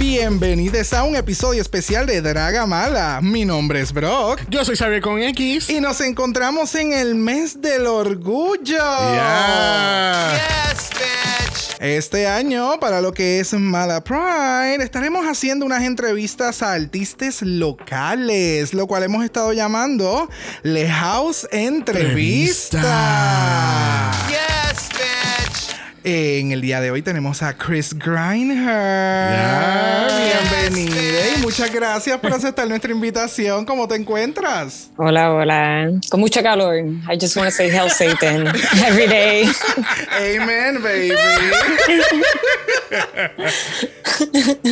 Bienvenidos a un episodio especial de Draga Mala. Mi nombre es Brock. Yo soy Xavier con X. Y nos encontramos en el mes del orgullo. Yes, bitch. Este año, para lo que es Mala Pride, estaremos haciendo unas entrevistas a artistas locales, lo cual hemos estado llamando Le House Entrevista. Entrevista. En el día de hoy tenemos a Chris Griner. Yeah. Bienvenida y muchas gracias por aceptar nuestra invitación. ¿Cómo te encuentras? Hola, hola. Con mucho calor. I just want to say Hell Satan every day. Amen, baby.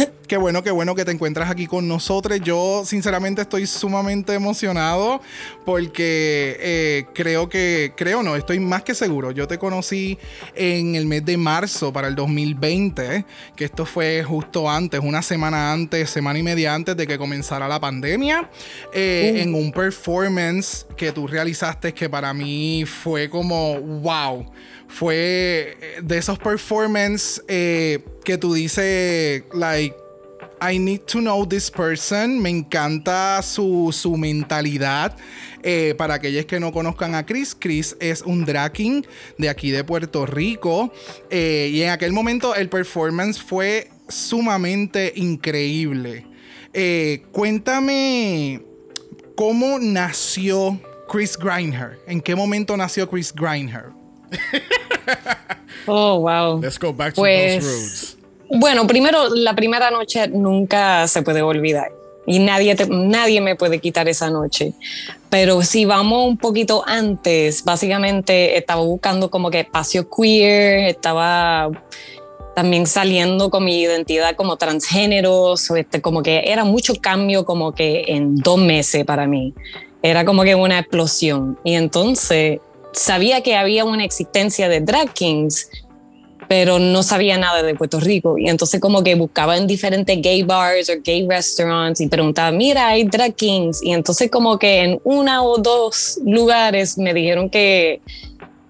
qué bueno, qué bueno que te encuentras aquí con nosotros. Yo, sinceramente, estoy sumamente emocionado porque eh, creo que, creo no, estoy más que seguro. Yo te conocí en el mes de marzo para el 2020, que esto fue justo antes, una semana antes, semana y media antes de que comenzara la pandemia, eh, en un performance que tú realizaste que para mí fue como, wow fue de esos performances eh, que tú dices, like, I need to know this person. Me encanta su, su mentalidad. Eh, para aquellos que no conozcan a Chris, Chris es un drag king de aquí de Puerto Rico. Eh, y en aquel momento el performance fue sumamente increíble. Eh, cuéntame cómo nació Chris Griner. ¿En qué momento nació Chris Griner? Oh, wow. Let's go back to Pues- those roots. Bueno, primero, la primera noche nunca se puede olvidar. Y nadie, nadie me puede quitar esa noche. Pero si vamos un poquito antes, básicamente estaba buscando como que espacio queer, estaba también saliendo con mi identidad como transgénero, este, como que era mucho cambio como que en dos meses para mí. Era como que una explosión. Y entonces sabía que había una existencia de drag kings, pero no sabía nada de Puerto Rico. Y entonces como que buscaba en diferentes gay bars o gay restaurants y preguntaba, mira, hay drag kings. Y entonces como que en una o dos lugares me dijeron que,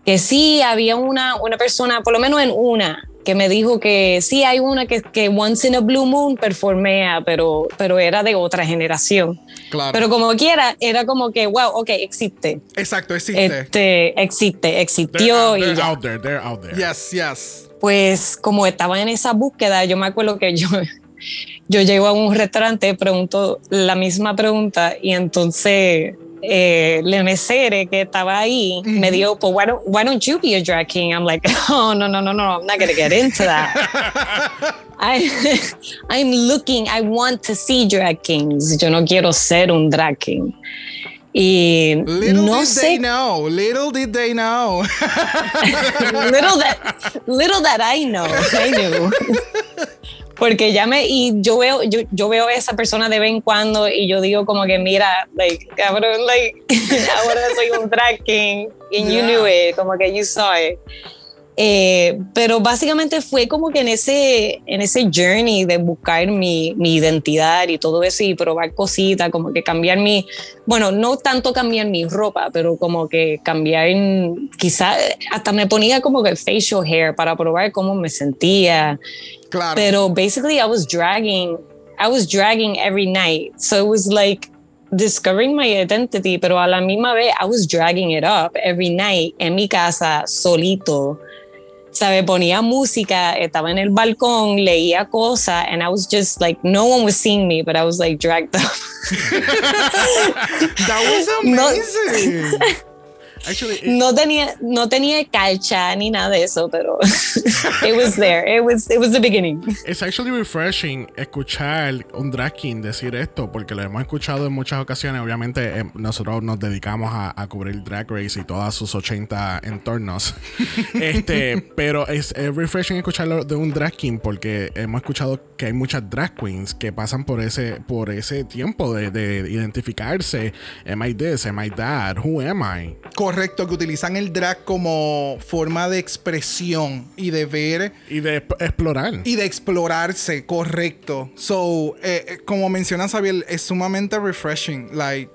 que sí, había una, una persona, por lo menos en una, que me dijo que sí, hay una que, que Once in a Blue Moon performea, pero, pero era de otra generación. Claro. Pero como quiera, era como que, wow, ok, existe. Exacto, existe. Este, existe, They're, existió out, they're ya. out there. They're out there. Yes, yes. Pues como estaba en esa búsqueda, yo me acuerdo que yo, yo llego a un restaurante, pregunto la misma pregunta y entonces eh, el mesere que estaba ahí me dijo, pues, why don't, why don't you be a drag king? I'm like, oh, no, no, no, no, I'm not going to get into that. I, I'm looking, I want to see drag kings. Yo no quiero ser un drag king. Y Little no did sé they know. Little did they know. little that little that I know, I knew. Porque ya me y yo veo yo, yo veo a esa persona de vez en cuando y yo digo como que mira, like cabrón, like ahora soy un drag king and you knew it, como que you saw it. Eh, pero básicamente fue como que en ese, en ese journey de buscar mi, mi identidad y todo eso y probar cositas, como que cambiar mi, bueno, no tanto cambiar mi ropa, pero como que cambiar, quizás hasta me ponía como que facial hair para probar cómo me sentía. claro. Pero basically I was dragging, I was dragging every night. So it was like discovering my identity, pero a la misma vez I was dragging it up every night en mi casa solito. ¿Sabe? Ponía música, estaba en el balcón, leía cosas, and I was just like, no one was seeing me, but I was like dragged up. That was No. Actually, it- No tenía, no tenía calcha ni nada de eso, pero it was there. It was, it was the beginning. it's actually refreshing escuchar un drag king decir esto, porque lo hemos escuchado en muchas ocasiones. Obviamente, eh, nosotros nos dedicamos a, a cubrir Drag Race y todas sus 80 entornos. este, pero es, es refreshing escucharlo de un drag king, porque hemos escuchado que hay muchas drag queens que pasan por ese, por ese tiempo de, de identificarse. Am I this? Am I that? Who am I? Correcto, que utilizan el drag como forma de expresión y de ver Y de exp- explorar. y de explorarse, correcto. So, eh, eh, como menciona Xavier, es sumamente refreshing, like,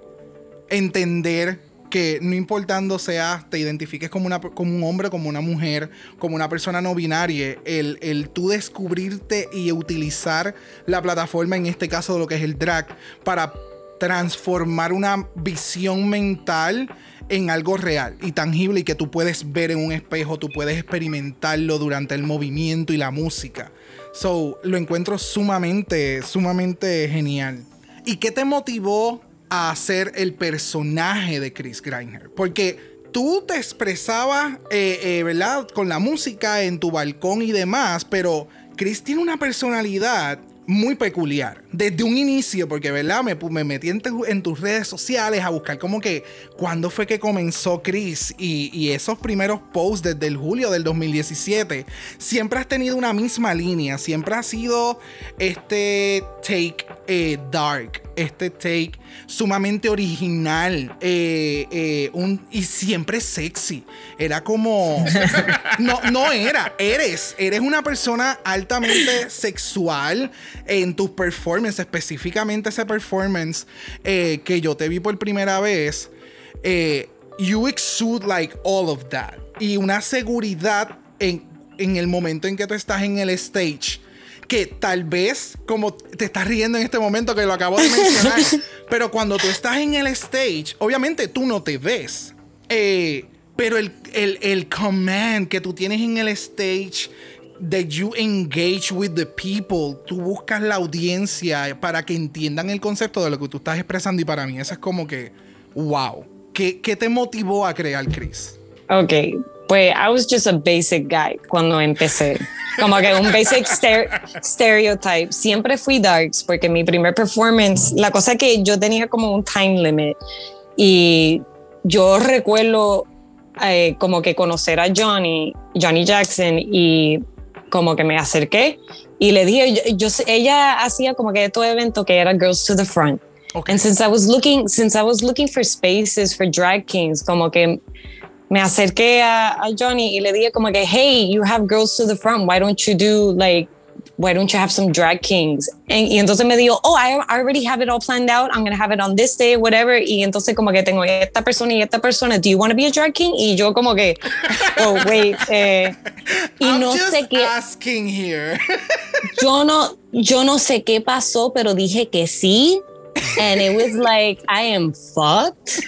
entender que no importando sea, te identifiques como, una, como un hombre, como una mujer, como una persona no binaria, el, el tú descubrirte y utilizar la plataforma, en este caso de lo que es el drag, para transformar una visión mental en algo real y tangible y que tú puedes ver en un espejo, tú puedes experimentarlo durante el movimiento y la música. So, lo encuentro sumamente, sumamente genial. ¿Y qué te motivó a hacer el personaje de Chris Greiner? Porque tú te expresabas, eh, eh, ¿verdad? Con la música en tu balcón y demás, pero Chris tiene una personalidad muy peculiar. Desde un inicio, porque, ¿verdad? Me, me metí en, tus redes sociales a buscar como que cuándo fue que comenzó Chris y, y, esos primeros posts desde el julio del 2017. Siempre has tenido una misma línea, siempre ha sido este take eh, dark, este take sumamente original eh, eh, un, y siempre sexy. Era como... No, no era, eres. Eres una persona altamente sexual en tus performances, específicamente ese performance que yo te vi por primera vez. you exude like all of that. Y una seguridad en, en el momento en que tú estás en el stage que tal vez, como te estás riendo en este momento que lo acabo de mencionar, pero cuando tú estás en el stage, obviamente tú no te ves. Eh, pero el, el, el command que tú tienes en el stage, that you engage with the people, tú buscas la audiencia para que entiendan el concepto de lo que tú estás expresando y para mí eso es como que, wow. ¿Qué, qué te motivó a crear Chris? Ok, pues I was just a basic guy cuando empecé. Como que un basic stereotype. Siempre fui darks porque mi primer performance, la cosa que yo tenía como un time limit y yo recuerdo eh, como que conocer a Johnny, Johnny Jackson y como que me acerqué y le dije, yo, ella hacía como que todo evento que era Girls to the Front. Okay. And since I was looking, since I was looking for spaces for drag kings, como que me acerqué a, a, Johnny y le dije como que, hey, you have girls to the front, why don't you do like, why don't you have some drag kings? And, y entonces me dijo, oh, I, already have it all planned out, I'm going to have it on this day, whatever. Y entonces como que tengo esta persona y esta persona, do you want to be a drag king? Y yo como que, oh, wait, eh, y I'm no just sé qué. asking here. yo no, yo no sé qué pasó, pero dije que sí. And it was like, I am fucked.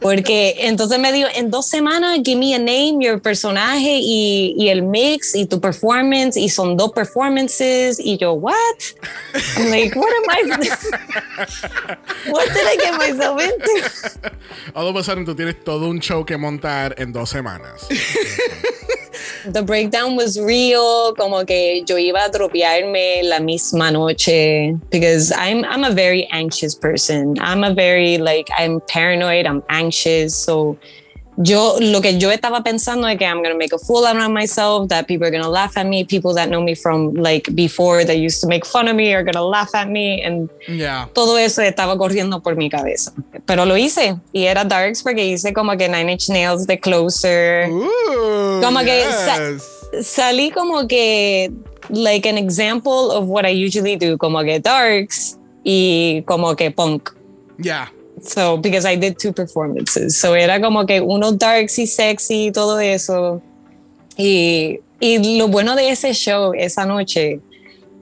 Porque entonces me dijo, en dos semanas, give me a name, your personaje y, y, el mix y tu performance. Y son dos performances. Y yo, what? I'm like, what am I? what did I get myself into? All of a sudden, tú tienes todo un show que montar en dos semanas. The breakdown was real, como que yo iba a dropearme la misma noche because I'm I'm a very anxious person. I'm a very like I'm paranoid, I'm anxious, so yo lo que yo estaba pensando es que I'm gonna make a fool out of myself, that people are gonna laugh at me, people that know me from like before that used to make fun of me are gonna laugh at me, and yeah. todo eso estaba corriendo por mi cabeza. Pero lo hice y era darks porque hice como que Nine Inch Nails de Closer, Ooh, como yes. que sa salí como que like an example of what I usually do, como que darks y como que punk. Yeah. So, because I did two performances. So, era como que uno darks y sexy y todo eso. Y, y lo bueno de ese show esa noche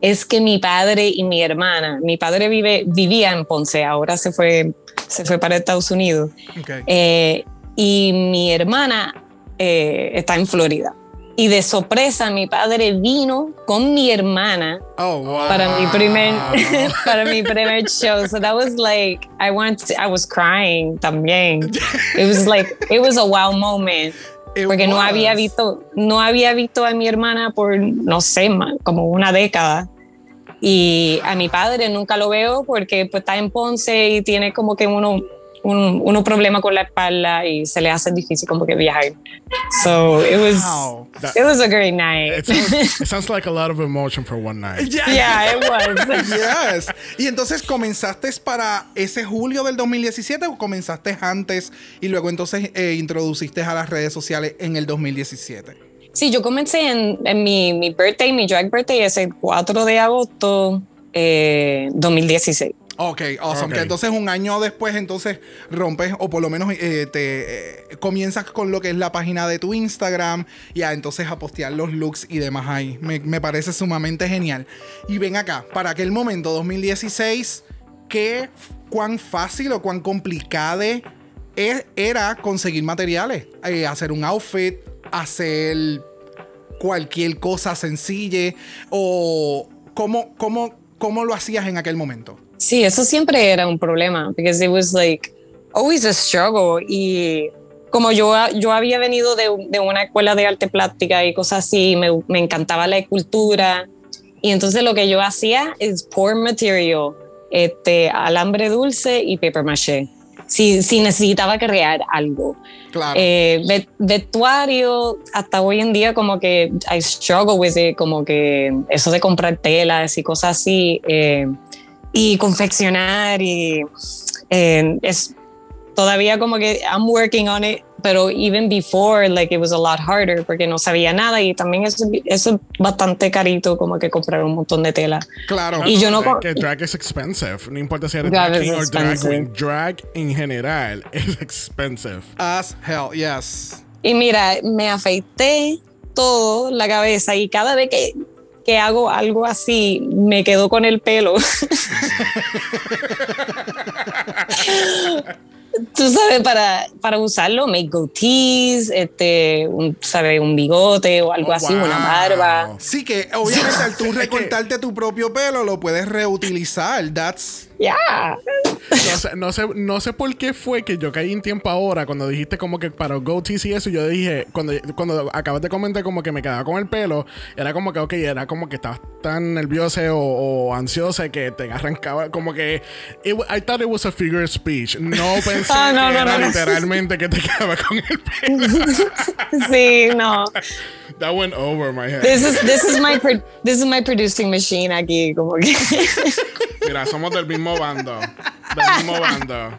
es que mi padre y mi hermana, mi padre vive, vivía en Ponce, ahora se fue, se fue para Estados Unidos. Okay. Eh, y mi hermana eh, está en Florida. Y de sorpresa mi padre vino con mi hermana oh, wow. para mi primer para mi primer show. So that was like I went to, I was crying también. It was like it was a wow moment. It porque no was. había visto no había visto a mi hermana por no sé, como una década. Y a mi padre nunca lo veo porque pues, está en Ponce y tiene como que uno un, uno problema con la espalda y se le hace difícil como que viajar. So it was Wow. it was a great night. It sounds, it sounds like a lot of emotion for one night. Yeah. yeah, it was. Yes. Y entonces comenzaste para ese julio del 2017 o comenzaste antes y luego entonces eh, introduciste a las redes sociales en el 2017. Sí, yo comencé en, en mi, mi birthday, mi drag birthday es el 4 de agosto eh, 2016. Ok, awesome. Que entonces un año después, entonces rompes, o por lo menos eh, te eh, comienzas con lo que es la página de tu Instagram, y a entonces a postear los looks y demás ahí. Me, me parece sumamente genial. Y ven acá, para aquel momento, 2016, ¿qué, cuán fácil o cuán complicado e- era conseguir materiales? Eh, hacer un outfit, hacer cualquier cosa sencilla, o cómo, cómo, cómo lo hacías en aquel momento. Sí, eso siempre era un problema, because it was like always a struggle. Y como yo, yo había venido de, de una escuela de arte plástica y cosas así, me, me encantaba la escultura. Y entonces lo que yo hacía es pour material, este, alambre dulce y paper maché. Si, si necesitaba crear algo. Claro. Eh, ve- vestuario, hasta hoy en día como que I struggle with it, como que eso de comprar telas y cosas así, eh, y confeccionar y eh, es todavía como que I'm working on it, pero even before like it was a lot harder porque no sabía nada y también eso, eso es bastante carito como que comprar un montón de tela. claro. Y yo no Es co- que drag es expensive. No importa si eres Drag king o drag queen. Drag en general es expensive. As hell, yes. Y mira, me afeité todo la cabeza y cada vez que, que hago algo así, me quedo con el pelo. Tú sabes, para, para usarlo, make goatees, este, un, ¿sabes? un bigote o algo Oh, así, wow. una barba. Sí que obviamente al tú recortarte tu propio pelo lo puedes reutilizar. That's Ya. No sé, no, sé, no sé por qué fue que yo caí en tiempo ahora cuando dijiste como que para goatees y eso. Yo dije, cuando, cuando acabas de comentar como que me quedaba con el pelo, era como que, ok, era como que estabas tan nervioso o, o ansioso que te arrancaba como que. it I thought it was a figure of speech. No pensé Ah, no, que era literalmente que te quedaba con el pelo. Sí, no. That went over my head. This is, this is my pro- this is my producing machine aquí, como que. Mira, somos del mismo bando. Del mismo bando.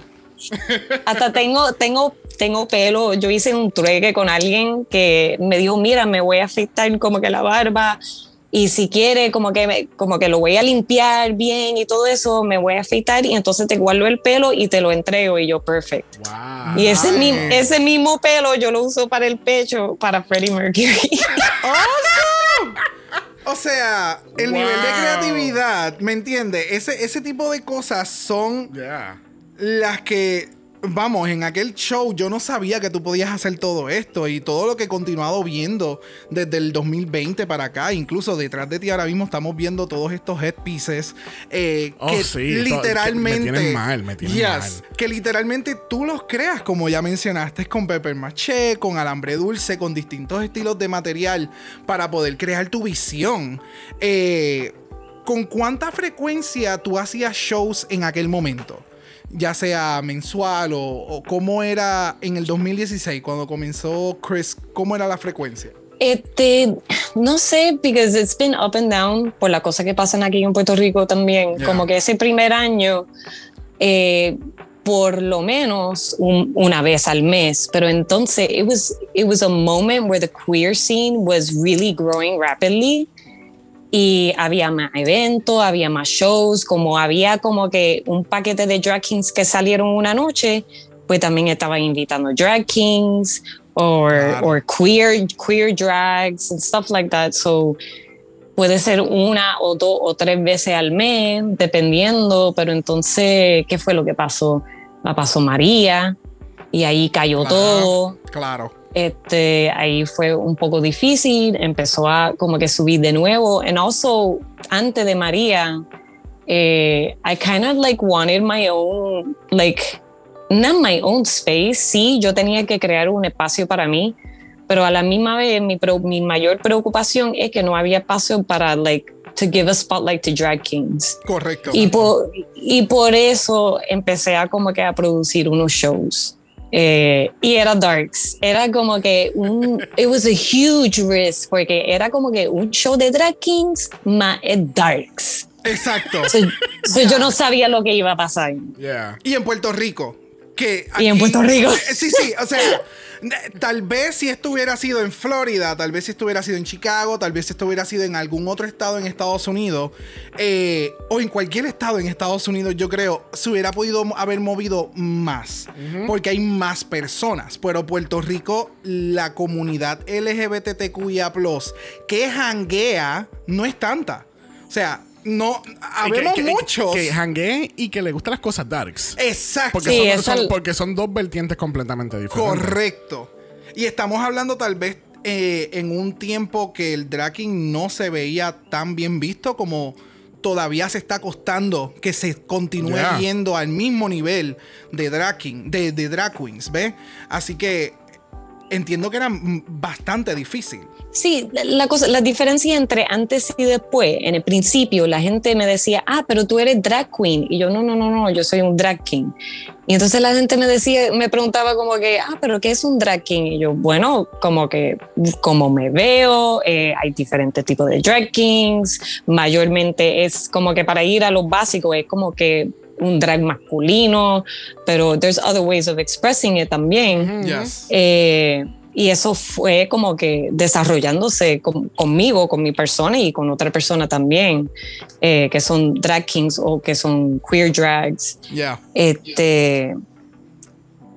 Hasta tengo, tengo, tengo pelo. Yo hice un trueque con alguien que me dijo, mira, me voy a afeitar como que la barba y si quiere como que, me- como que lo voy a limpiar bien y todo eso, me voy a afeitar y entonces te guardo el pelo y te lo entrego y yo, perfect. Wow. Y ese, mi- ese mismo pelo yo lo uso para el pecho, para Freddie Mercury. O sea, el Wow. nivel de creatividad, ¿me entiendes? Ese, ese tipo de cosas son Yeah. las que, vamos, en aquel show yo no sabía que tú podías hacer todo esto y todo lo que he continuado viendo desde el 2020 para acá, incluso detrás de ti ahora mismo estamos viendo todos estos headpieces eh, Oh, que sí, literalmente... me tienen mal, me tienen Yes, mal. que literalmente tú los creas, como ya mencionaste, con pepper maché, con alambre dulce, con distintos estilos de material para poder crear tu visión. Eh, ¿Con cuánta frecuencia tú hacías shows en aquel momento? Ya sea mensual o, o cómo era en el 2016 cuando comenzó Chris, ¿cómo era la frecuencia? Este, no sé, because it's been up and down por la cosa que pasan aquí en Puerto Rico también. Yeah. Como que ese primer año, eh, por lo menos un- una vez al mes, pero entonces it was, it was a moment where the queer scene was really growing rapidly y había más eventos, había más shows, como había como que un paquete de drag kings que salieron una noche, pues también estaban invitando drag kings or, Claro. or queer, queer drags and stuff like that. So puede ser una o dos o tres veces al mes, dependiendo, pero entonces, ¿qué fue lo que pasó? La pasó María y ahí cayó Claro. todo Claro. Este, ahí fue un poco difícil, empezó a como que subir de nuevo. And also, antes de María, eh, I kind of like wanted my own, like, not my own space. Sí, yo tenía que crear un espacio para mí, pero a la misma vez mi, mi mayor preocupación es que no había espacio para, like, to give a spotlight to drag kings. Correcto. Y por, y por eso empecé a como que a producir unos shows. Eh, y era darks. Era como que un. It was a huge risk porque era como que un show de drag kings más darks. Exacto. So, so yo no sabía lo que iba a pasar. Yeah. y en Puerto Rico. Que Y en Puerto Rico. Sí, sí, o sea, tal vez si esto hubiera sido en Florida, tal vez si esto hubiera sido en Chicago, tal vez si esto hubiera sido en algún otro estado en Estados Unidos, eh, o en cualquier estado en Estados Unidos, yo creo, se hubiera podido haber movido más, porque hay más personas. Pero Puerto Rico, la comunidad LGBTQIA, que janguea, no es tanta. O sea, no, habemos que, que- muchos. Que, y que le gustan las cosas darks. Exacto. Porque, Sí, son, eso son- el- porque son dos vertientes completamente diferentes. Correcto. Y estamos hablando tal vez eh, en un tiempo que el dragging no se veía tan bien visto como todavía se está costando que se continúe Yeah. viendo al mismo nivel de dragging, de, de drag queens, ¿ves? Así que entiendo que era bastante difícil. Sí, la- cosa, la diferencia entre antes y después, en el principio la gente me decía, ah, pero tú eres drag queen. Y yo, no, no, no, no, yo soy un drag king. Y entonces la gente me decía, me preguntaba como que, ah, pero ¿qué es un drag king? Y yo, bueno, como que, como me veo, eh, hay diferentes tipos de drag kings, mayormente es como que para ir a lo básico, es como que un drag masculino, pero there's other ways of expressing it también. Yes. Eh, y eso fue como que desarrollándose con- conmigo, con mi persona y con otra persona también, eh, que son drag kings o que son queer drags. Yeah. Este,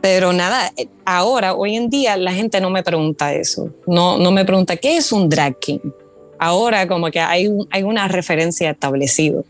pero nada, ahora, hoy en día, la gente no me pregunta eso. No, no me pregunta qué es un drag king. Ahora, como que hay, un- hay una referencia establecida.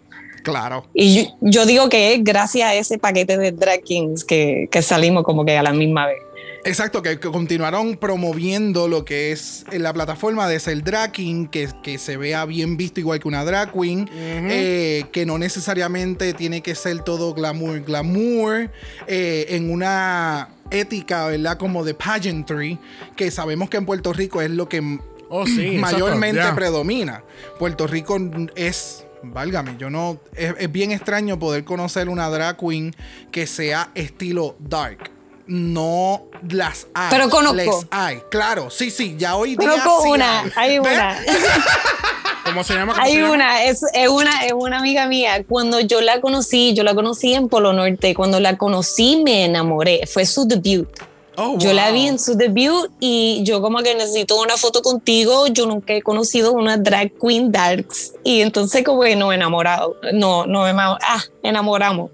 Claro. Y yo, yo digo que es gracias a ese paquete de drag kings que, que salimos como que a la misma vez. Exacto, que, que continuaron promoviendo lo que es en la plataforma de ser drag king, que, que se vea bien visto igual que una drag queen, eh, que no necesariamente tiene que ser todo glamour, glamour, eh, en una ética, ¿verdad? Como de pageantry, que sabemos que en Puerto Rico es lo que Oh, sí. exacto, mayormente yeah. predomina. Puerto Rico es, válgame, yo no, es, es bien extraño poder conocer una drag queen que sea estilo dark. No las hay. Pero conozco. Les hay, claro, sí, sí, ya hoy día Conozco sí una, hay. una. ¿Cómo se llama? ¿Cómo Hay se llama? una, es, es una, es una amiga mía. Cuando yo la conocí, yo la conocí en Polo Norte. Cuando la conocí, me enamoré. Fue su debut. Oh, Yo la vi en su debut y yo como que necesito una foto contigo. Yo nunca he conocido una drag queen darks y entonces como que nos enamorado, no, no ah, enamoramos.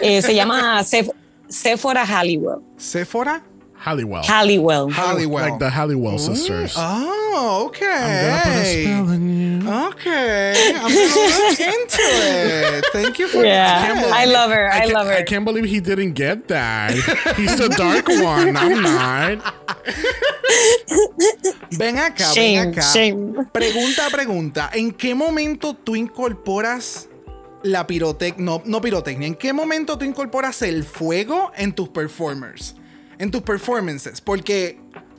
Eh, se llama Seph- Sephora Halliwell. Sephora Halliwell. Halliwell. Halliwell. Like the Halliwell sisters. Oh, okay. I'm gonna put a spell on you. Okay, I'm gonna look into it. Thank you for Yeah, that. I love her. I, can't, love her. I can't believe he didn't get that. He's the dark one. I'm not. Ven acá, Shame, ven acá. shame. Pregunta, pregunta. ¿En qué momento tú incorporas la pirotecnia? No, no pirotecnia. ¿En qué momento tú incorporas el fuego en tus performers? En tus performances. Porque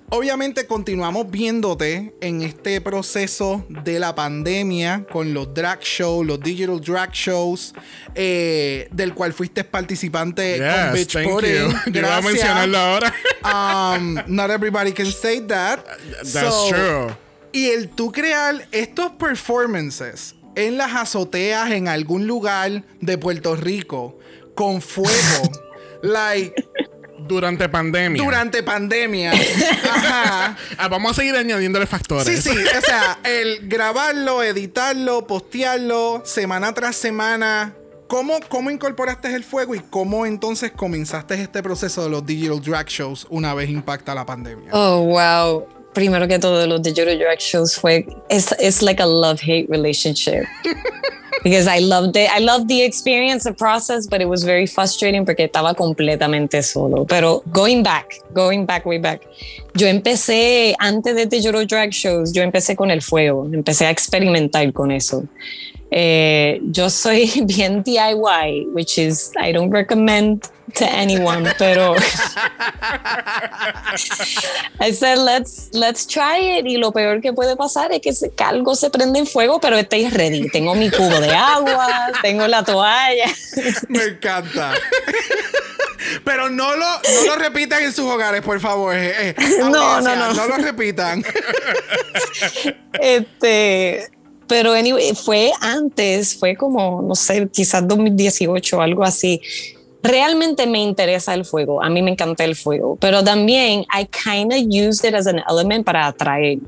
obviamente continuamos viéndote en este proceso de la pandemia con los drag shows, los digital drag shows, eh, del cual fuiste participante con Yes, Bitch thank you. Yo iba a mencionarlo ahora. Um, not everybody can say that. That's So, true. Y el tú crear estos performances en las azoteas en algún lugar de Puerto Rico con fuego, like Durante pandemia. durante pandemia. Ajá. Ah, vamos a seguir añadiéndole factores. Sí, sí, o sea, el grabarlo, editarlo, postearlo semana tras semana. ¿Cómo, ¿Cómo incorporaste el fuego y cómo entonces comenzaste este proceso de los digital drag shows una vez impacta la pandemia? Oh, wow. Primero que todo, los digital drag shows fue, it's, it's like a love-hate relationship. Because I loved it. I loved the experience, the process, but it was very frustrating porque estaba completamente solo. Pero going back, going back, way back, yo empecé, antes de digital drag shows, yo empecé con el fuego, empecé a experimentar con eso. Eh, yo soy bien DIY, which is, I don't recommend to anyone, pero I said, let's, let's try it. Y lo peor que puede pasar es que, se- algo se prende en fuego, pero estoy ready. Tengo mi cubo de agua, tengo la toalla. Me encanta. Pero no lo, no lo repitan en sus hogares, por favor. eh, eh, No, no, no. No lo repitan. Este, pero anyway, fue antes, fue como, no sé, quizás 2018 o algo así. realmente me interesa el fuego. A mí me encanta el fuego, pero también I kind of used it as an element para atraer.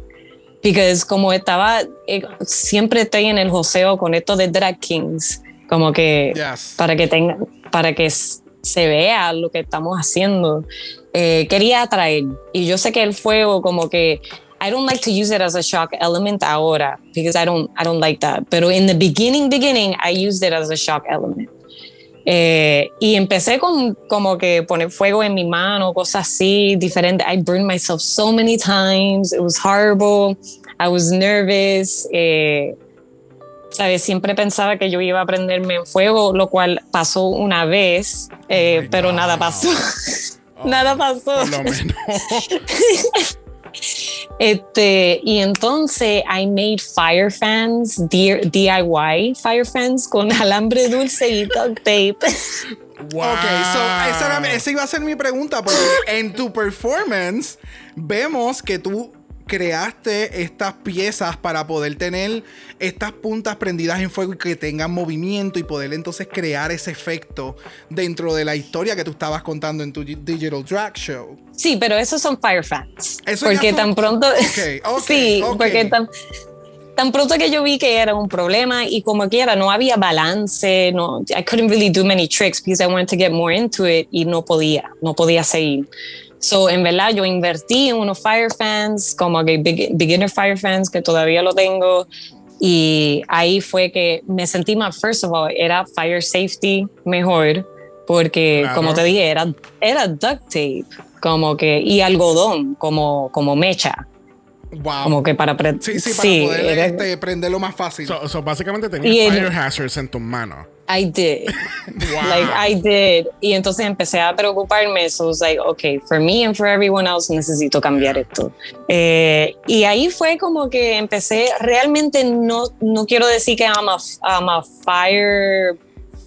Because como estaba, eh, siempre estoy en el joseo con esto de drag kings, como que Yes. para que tenga, para que se vea lo que estamos haciendo. Eh, quería atraer y yo sé que el fuego como que I don't like to use it as a shock element ahora because I don't I don't like that. Pero in the beginning beginning I used it as a shock element. Eh, y empecé con como que poner fuego en mi mano, cosas así, diferentes. I burned myself so many times. It was horrible. I was nervous. Eh, ¿sabes? Siempre pensaba que yo iba a prenderme en fuego, lo cual pasó una vez, eh, Oh pero God. nada pasó. nada pasó. Por lo menos. Este, y entonces I made fire fans, DIY fire fans con alambre dulce y duct tape. wow. Ok, so esa, esa iba a ser mi pregunta, porque en tu performance vemos que tú creaste estas piezas para poder tener estas puntas prendidas en fuego y que tengan movimiento y poder entonces crear ese efecto dentro de la historia que tú estabas contando en tu Digital Drag Show. Sí, pero esos son fire fans. Eso porque son- tan pronto. Ok, ok, sí, porque tan, tan pronto que yo vi que era un problema y como quiera, no había balance, no, I couldn't really do many tricks because I wanted to get more into it y no podía, no podía seguir. So, en verdad, yo invertí en unos fire fans, como que beginner fire fans, que todavía lo tengo. Y ahí fue que me sentí más, first of all, era fire safety mejor, porque Claro. como te dije, era, era duct tape, como que, y algodón, como, como mecha, Wow. como que para... sí, sí, para poder era- este, prenderlo más fácil. So, so básicamente tenías fire hazards en tus manos. I did. Wow. Like I did. Y entonces empecé a preocuparme. So it was like, okay, for me and for everyone else necesito cambiar esto. Eh, y ahí fue como que empecé, realmente no, no quiero decir que I'm a, I'm a fire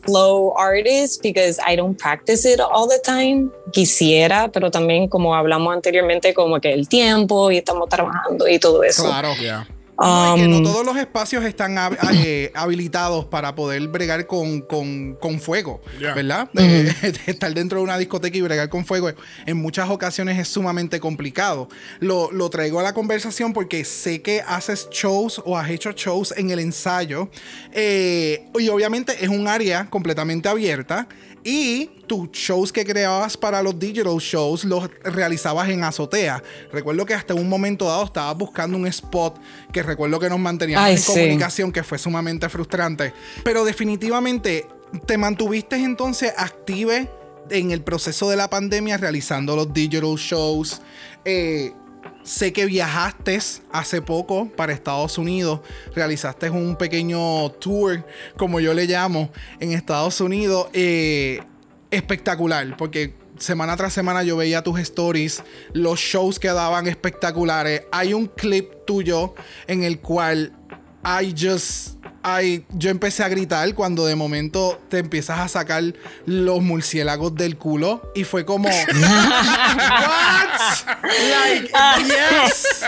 flow artist because I don't practice it all the time. Quisiera, pero también como hablamos anteriormente, como que el tiempo y estamos trabajando y todo eso. claro. Yeah. Que no Um, todos los espacios están hab- eh, habilitados para poder bregar con, con- con fuego, Yeah. ¿verdad? Eh, estar dentro de una discoteca y bregar con fuego en muchas ocasiones es sumamente complicado. Lo, lo traigo a la conversación porque sé que haces shows o has hecho shows en el ensayo eh, y obviamente es un área completamente abierta y tus shows que creabas para los digital shows los realizabas en azotea. Recuerdo que hasta un momento dado estabas buscando un spot que recuerdo que nos manteníamos Ay, en sí. comunicación, que fue sumamente frustrante. Pero definitivamente te mantuviste entonces active en el proceso de la pandemia realizando los digital shows. Eh, Sé que viajaste hace poco para Estados Unidos, realizaste un pequeño tour, como yo le llamo, en Estados Unidos. eh, espectacular, porque semana tras semana yo veía tus stories, los shows que daban espectaculares. Hay un clip tuyo en el cual I just... I, yo empecé a gritar cuando de momento te empiezas a sacar los murciélagos del culo y fue como What? Like, yes.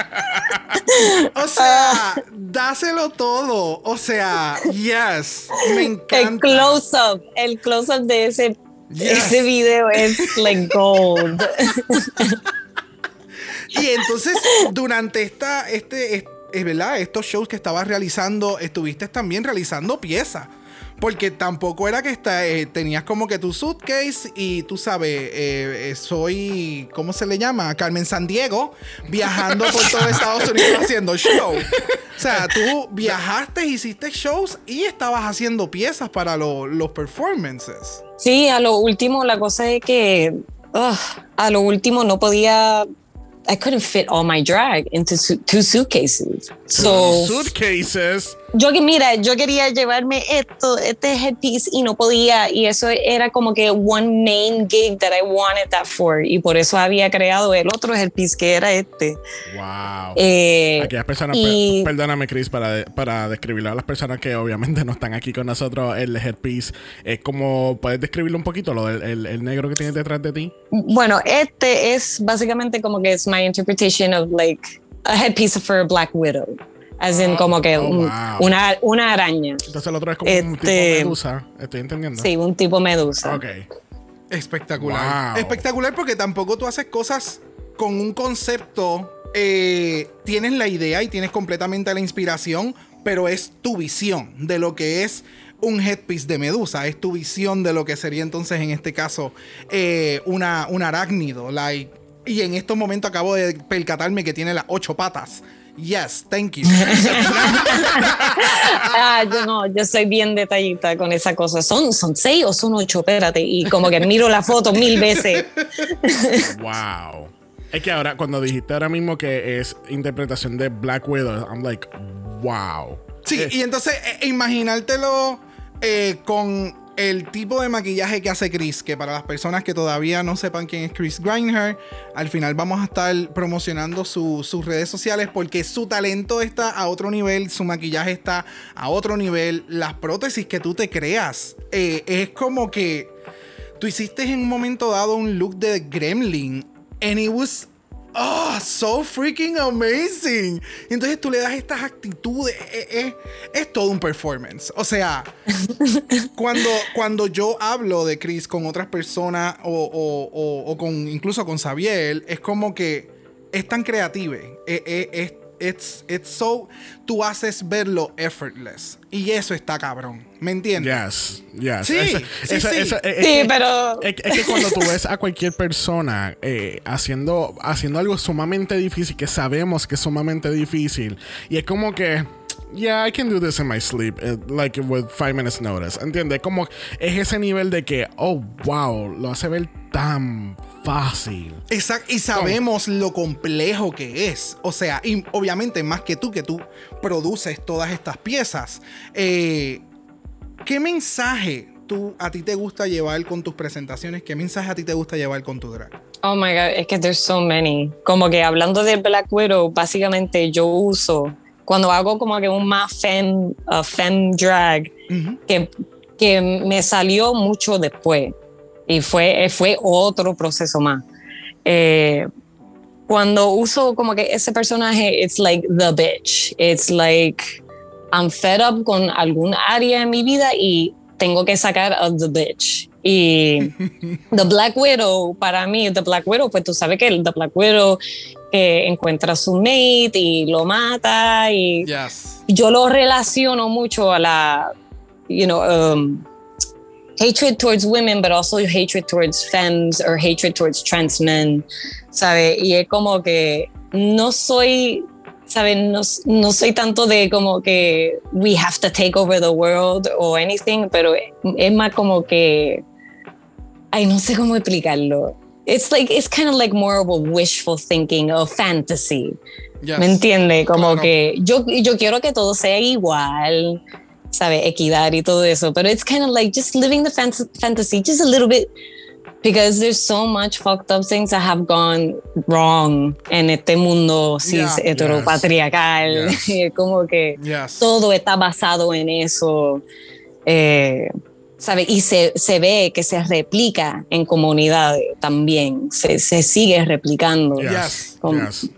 O sea, dáselo todo. O sea, yes. Me El encanta. close-up, el close-up de ese, Yes. ese video es like gold. Y entonces, durante esta, este, es, es verdad, estos shows que estabas realizando, estuviste también realizando piezas. Porque tampoco era que está, eh, tenías como que tu suitcase y tú sabes, eh, eh, soy, ¿cómo se le llama? Carmen San Diego, viajando por todo Estados Unidos haciendo show. O sea, tú viajaste, hiciste shows y estabas haciendo piezas para lo- los performances. Sí, a lo último, la cosa es que ugh, a lo último no podía. I couldn't fit all my drag into su- two suitcases. So, Suitcases. Yo que mira, yo quería llevarme esto, este headpiece y no podía. Y eso era como que one main gig that I wanted that for. Y por eso había creado el otro headpiece que era este. Wow. Eh, Aquellas personas, y- per- perdóname Chris, para, para describirlo a las personas que obviamente no están aquí con nosotros, el headpiece es como, ¿puedes describirlo un poquito, lo del el, el negro que tienes detrás de ti? Bueno, este es básicamente como que es my interpretation of like a headpiece for a Black Widow. As in como que Oh, un- wow. una, una araña. Entonces el otro es como un tipo Este- medusa, estoy entendiendo. Sí, un tipo medusa. Ok. Espectacular. Wow. Espectacular porque tampoco tú haces cosas con un concepto. eh, tienes la idea y tienes completamente la inspiración, pero es tu visión de lo que es un headpiece de medusa. Es tu visión de lo que sería entonces en este caso eh, una, un arácnido. Like, y en estos momentos acabo de percatarme que tiene las ocho patas. Yes, thank you. Ah, yo no, yo soy bien detallita con esa cosa. ¿Son, son seis o son ocho? Espérate. Y como que miro la foto mil veces. Wow. Es que ahora, cuando dijiste ahora mismo que es interpretación de Black Widow, I'm like, wow. Sí, y entonces eh, imaginártelo eh, con el tipo de maquillaje que hace Chris, que para las personas que todavía no sepan quién es Chris Grindher, al final vamos a estar promocionando su- sus redes sociales porque su talento está a otro nivel, su maquillaje está a otro nivel, las prótesis que tú te creas, eh, es como que tú hiciste en un momento dado un look de Gremlin and it was oh, so freaking amazing. Entonces tú le das estas actitudes, eh, eh, es todo un performance. O sea, cuando, cuando yo hablo de Chris con otras personas o, o- o- o con incluso con Xavier, es como que es tan creativa. Eh, es, it's, it's so, tú haces verlo effortless. Y eso está cabrón. ¿Me entiendes? Yes, yes. Sí, Esa- sí, esa- sí. esa- es Sí, que- pero Es, es que cuando tú ves a cualquier persona eh, haciendo, haciendo algo sumamente difícil, que sabemos que es sumamente difícil, y es como que, yeah, I can do this in my sleep, eh, like with five minutes notice, ¿entiendes? Como es ese nivel de que, oh, wow, lo hace ver tan fácil. Exacto, y sabemos lo complejo que es. O sea, y obviamente más que tú, que tú produces todas estas piezas. Eh, ¿Qué mensaje tú a ti te gusta llevar con tus presentaciones? ¿Qué mensaje a ti te gusta llevar con tu drag? Oh my god, es que there's so many. Como que hablando de Black Widow, básicamente yo uso cuando hago como que un más femme, uh, femme drag que, que me salió mucho después y fue, fue otro proceso más. Eh, cuando uso como que ese personaje, it's like the bitch. It's like I'm fed up con algún área en mi vida y tengo que sacar a the bitch. Y The Black Widow, para mí, The Black Widow, pues tú sabes que el The Black Widow que encuentra a su mate y lo mata y Yes. yo lo relaciono mucho a la, you know, um, hatred towards women, but also hatred towards femmes or hatred towards trans men, ¿sabe? Y es como que no soy, ¿sabe? No, no soy tanto de como que we have to take over the world or anything, pero es más como que, ay, no sé cómo explicarlo. It's like, it's kind of like more of a wishful thinking of fantasy. yes. ¿Me entiende? Como Claro. que yo, yo quiero que todo sea igual, ¿sabe? Equidad y todo eso. Pero it's kind of like just living the fant- fantasy just a little bit. Because there's so much fucked up things that have gone wrong en este mundo cis Yeah. heteropatriarcal. Yes. Como que Yes. todo está basado en eso. Eh, ¿sabe? Y se, se ve que se replica en comunidades también. Se, se sigue replicando. Yes. Como- yes.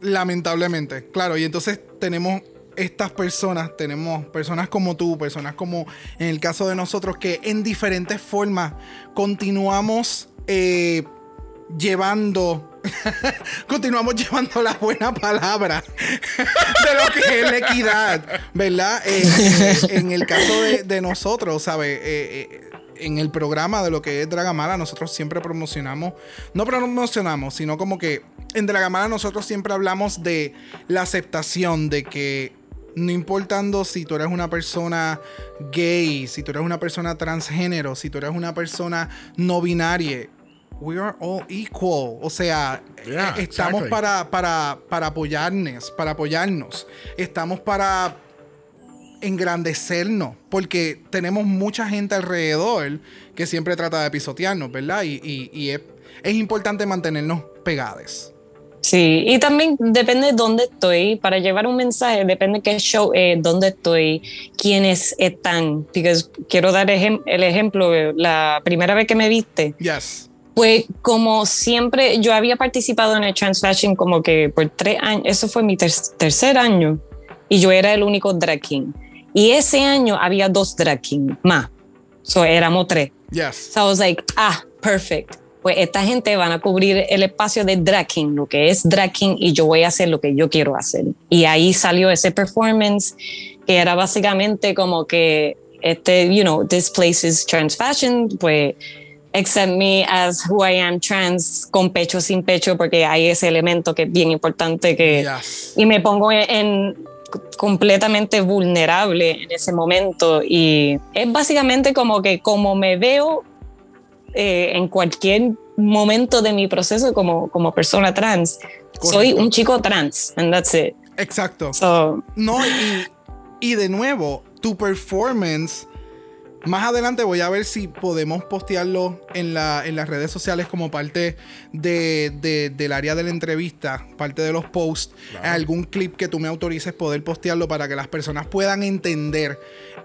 Lamentablemente, claro. Y entonces tenemos estas personas, tenemos personas como tú, personas como en el caso de nosotros, que en diferentes formas continuamos eh, llevando. continuamos llevando la buena palabra de lo que es la equidad, ¿verdad? Eh, eh, en el caso de, nosotros, ¿sabes? Eh, en el programa de lo que es Dragamala, nosotros siempre promocionamos, no promocionamos, sino como que en Dragamala nosotros siempre hablamos de la aceptación de que no importando si tú eres una persona gay, si tú eres una persona transgénero, si tú eres una persona no binaria, we are all equal. O sea, Yeah, eh, estamos exactly. para, para, para apoyarnos, para apoyarnos. Estamos para engrandecernos, porque tenemos mucha gente alrededor que siempre trata de pisotearnos, ¿verdad? Y, y- y es, es importante mantenernos pegados. Sí, y también depende de dónde estoy. Para llevar un mensaje, depende qué show, eh, dónde estoy, quiénes están. Porque quiero dar ejem- el ejemplo, eh, la primera vez que me viste, Yes. pues como siempre, yo había participado en el Trans Fashion como que por tres años, eso fue mi ter- tercer año, y yo era el único drag king. Y ese año había dos drag king más. So éramos tres. Yes. So I was like, ah, perfect. Pues esta gente van a cubrir el espacio de drag king, lo que es drag king, y yo voy a hacer lo que yo quiero hacer. Y ahí salió ese performance que era básicamente como que este, you know, this place is trans fashion, pues accept me as who I am trans con pecho sin pecho porque hay ese elemento que es bien importante que Yes. y me pongo en, en completamente vulnerable en ese momento y es básicamente como que como me veo eh, en cualquier momento de mi proceso como, como persona trans soy un chico trans and that's it Exacto. so No, y, y de nuevo, tu performance. Más adelante voy a ver si podemos postearlo en, la, en las redes sociales como parte de, de- del área de la entrevista, parte de los posts, algún clip que tú me autorices poder postearlo para que las personas puedan entender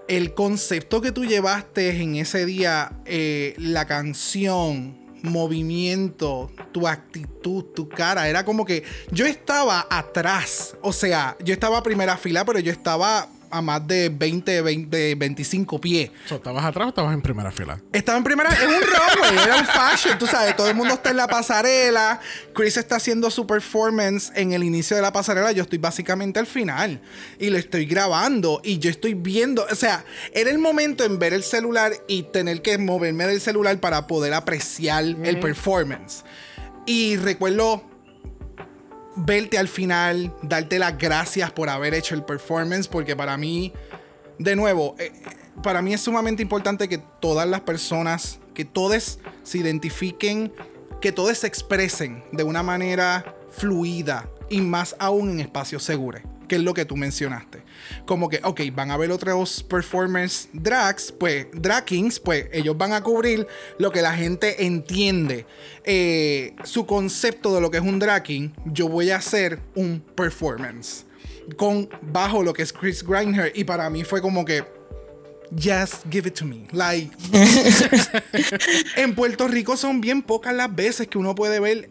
el concepto que tú llevaste en ese día, eh, la canción, movimiento, tu actitud, tu cara. Era como que yo estaba atrás. O sea, yo estaba a primera fila, pero yo estaba a más de 20, 20 25 pies. So, ¿Estabas atrás o estabas en primera fila? Estaba en primera, es un runway, era un fashion, tú sabes, todo el mundo está en la pasarela, Chris está haciendo su performance en el inicio de la pasarela, yo estoy básicamente al final y lo estoy grabando y yo estoy viendo, o sea, era el momento en ver el celular y tener que moverme del celular para poder apreciar el performance. Y recuerdo verte al final, darte las gracias por haber hecho el performance, porque para mí, de nuevo, eh, para mí es sumamente importante que todas las personas, que todos se identifiquen, que todos se expresen de una manera fluida y más aún en espacios seguros, que es lo que tú mencionaste. Como que, ok, van a haber otros performers drags, pues, drag kings, pues ellos van a cubrir lo que la gente entiende. eh, su concepto de lo que es un drag king, yo voy a hacer un performance. Con bajo lo que es Chris Grindr. Y para mí fue como que. Just give it to me. Like. en Puerto Rico son bien pocas las veces que uno puede ver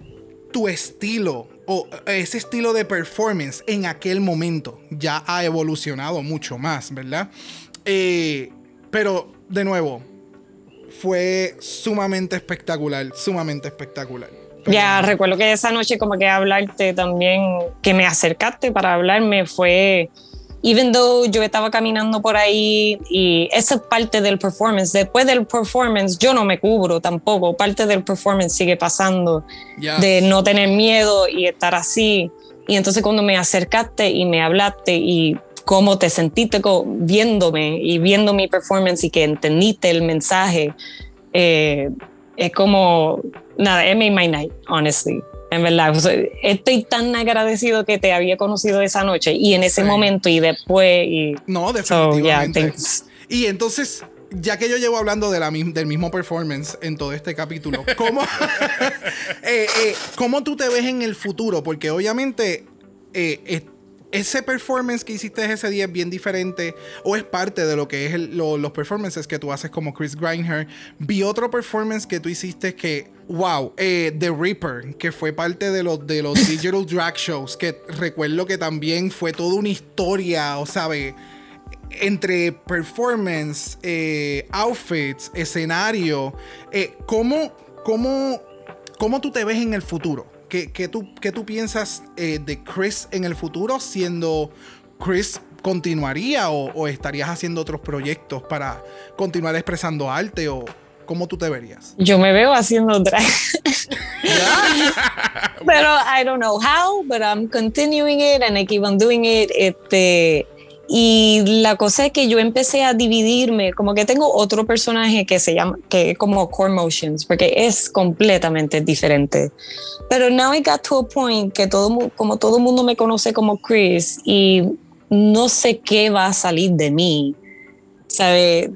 tu estilo o ese estilo de performance en aquel momento. Ya ha evolucionado mucho más, ¿verdad? Eh, pero, de nuevo, fue sumamente espectacular, sumamente espectacular. Ya recuerdo que esa noche como que hablarte también, que me acercaste para hablarme fue, even though yo estaba caminando por ahí y esa es parte del performance, después del performance yo no me cubro tampoco, parte del performance sigue pasando, Ya. de no tener miedo y estar así. Y entonces cuando me acercaste y me hablaste y cómo te sentiste viéndome y viendo mi performance y que entendiste el mensaje, eh, es como, nada, it made my night, honestly. En verdad, O sea, estoy tan agradecido que te había conocido esa noche y en ese Sí. momento y después y No, so yeah, definitivamente. Y entonces, ya que yo llevo hablando de la, mi- del mismo performance en todo este capítulo, ¿cómo, eh, eh, ¿cómo tú te ves en el futuro? Porque obviamente eh, ese performance que hiciste ese día es bien diferente o es parte de lo que es el- lo- los performances que tú haces como Chris Grindr. Vi otro performance que tú hiciste que, wow, eh, The Reaper, que fue parte de los, de los digital drag shows, que recuerdo que también fue toda una historia, o sabe entre performance, eh, outfits, escenario, eh, ¿cómo, cómo, cómo tú te ves en el futuro? ¿Qué, qué tú, qué tú piensas eh, de Chris en el futuro siendo Chris continuaría o, o estarías haciendo otros proyectos para continuar expresando arte o cómo tú te verías? Yo me veo haciendo drag. Pero I don't know how, but I'm continuing it and I keep on doing it. Este, y la cosa es que yo empecé a dividirme, como que tengo otro personaje que se llama, que es como Core Motions, porque es completamente diferente. Pero now I got to a point que todo, como todo el mundo me conoce como Chris y no sé qué va a salir de mí. ¿Sabe?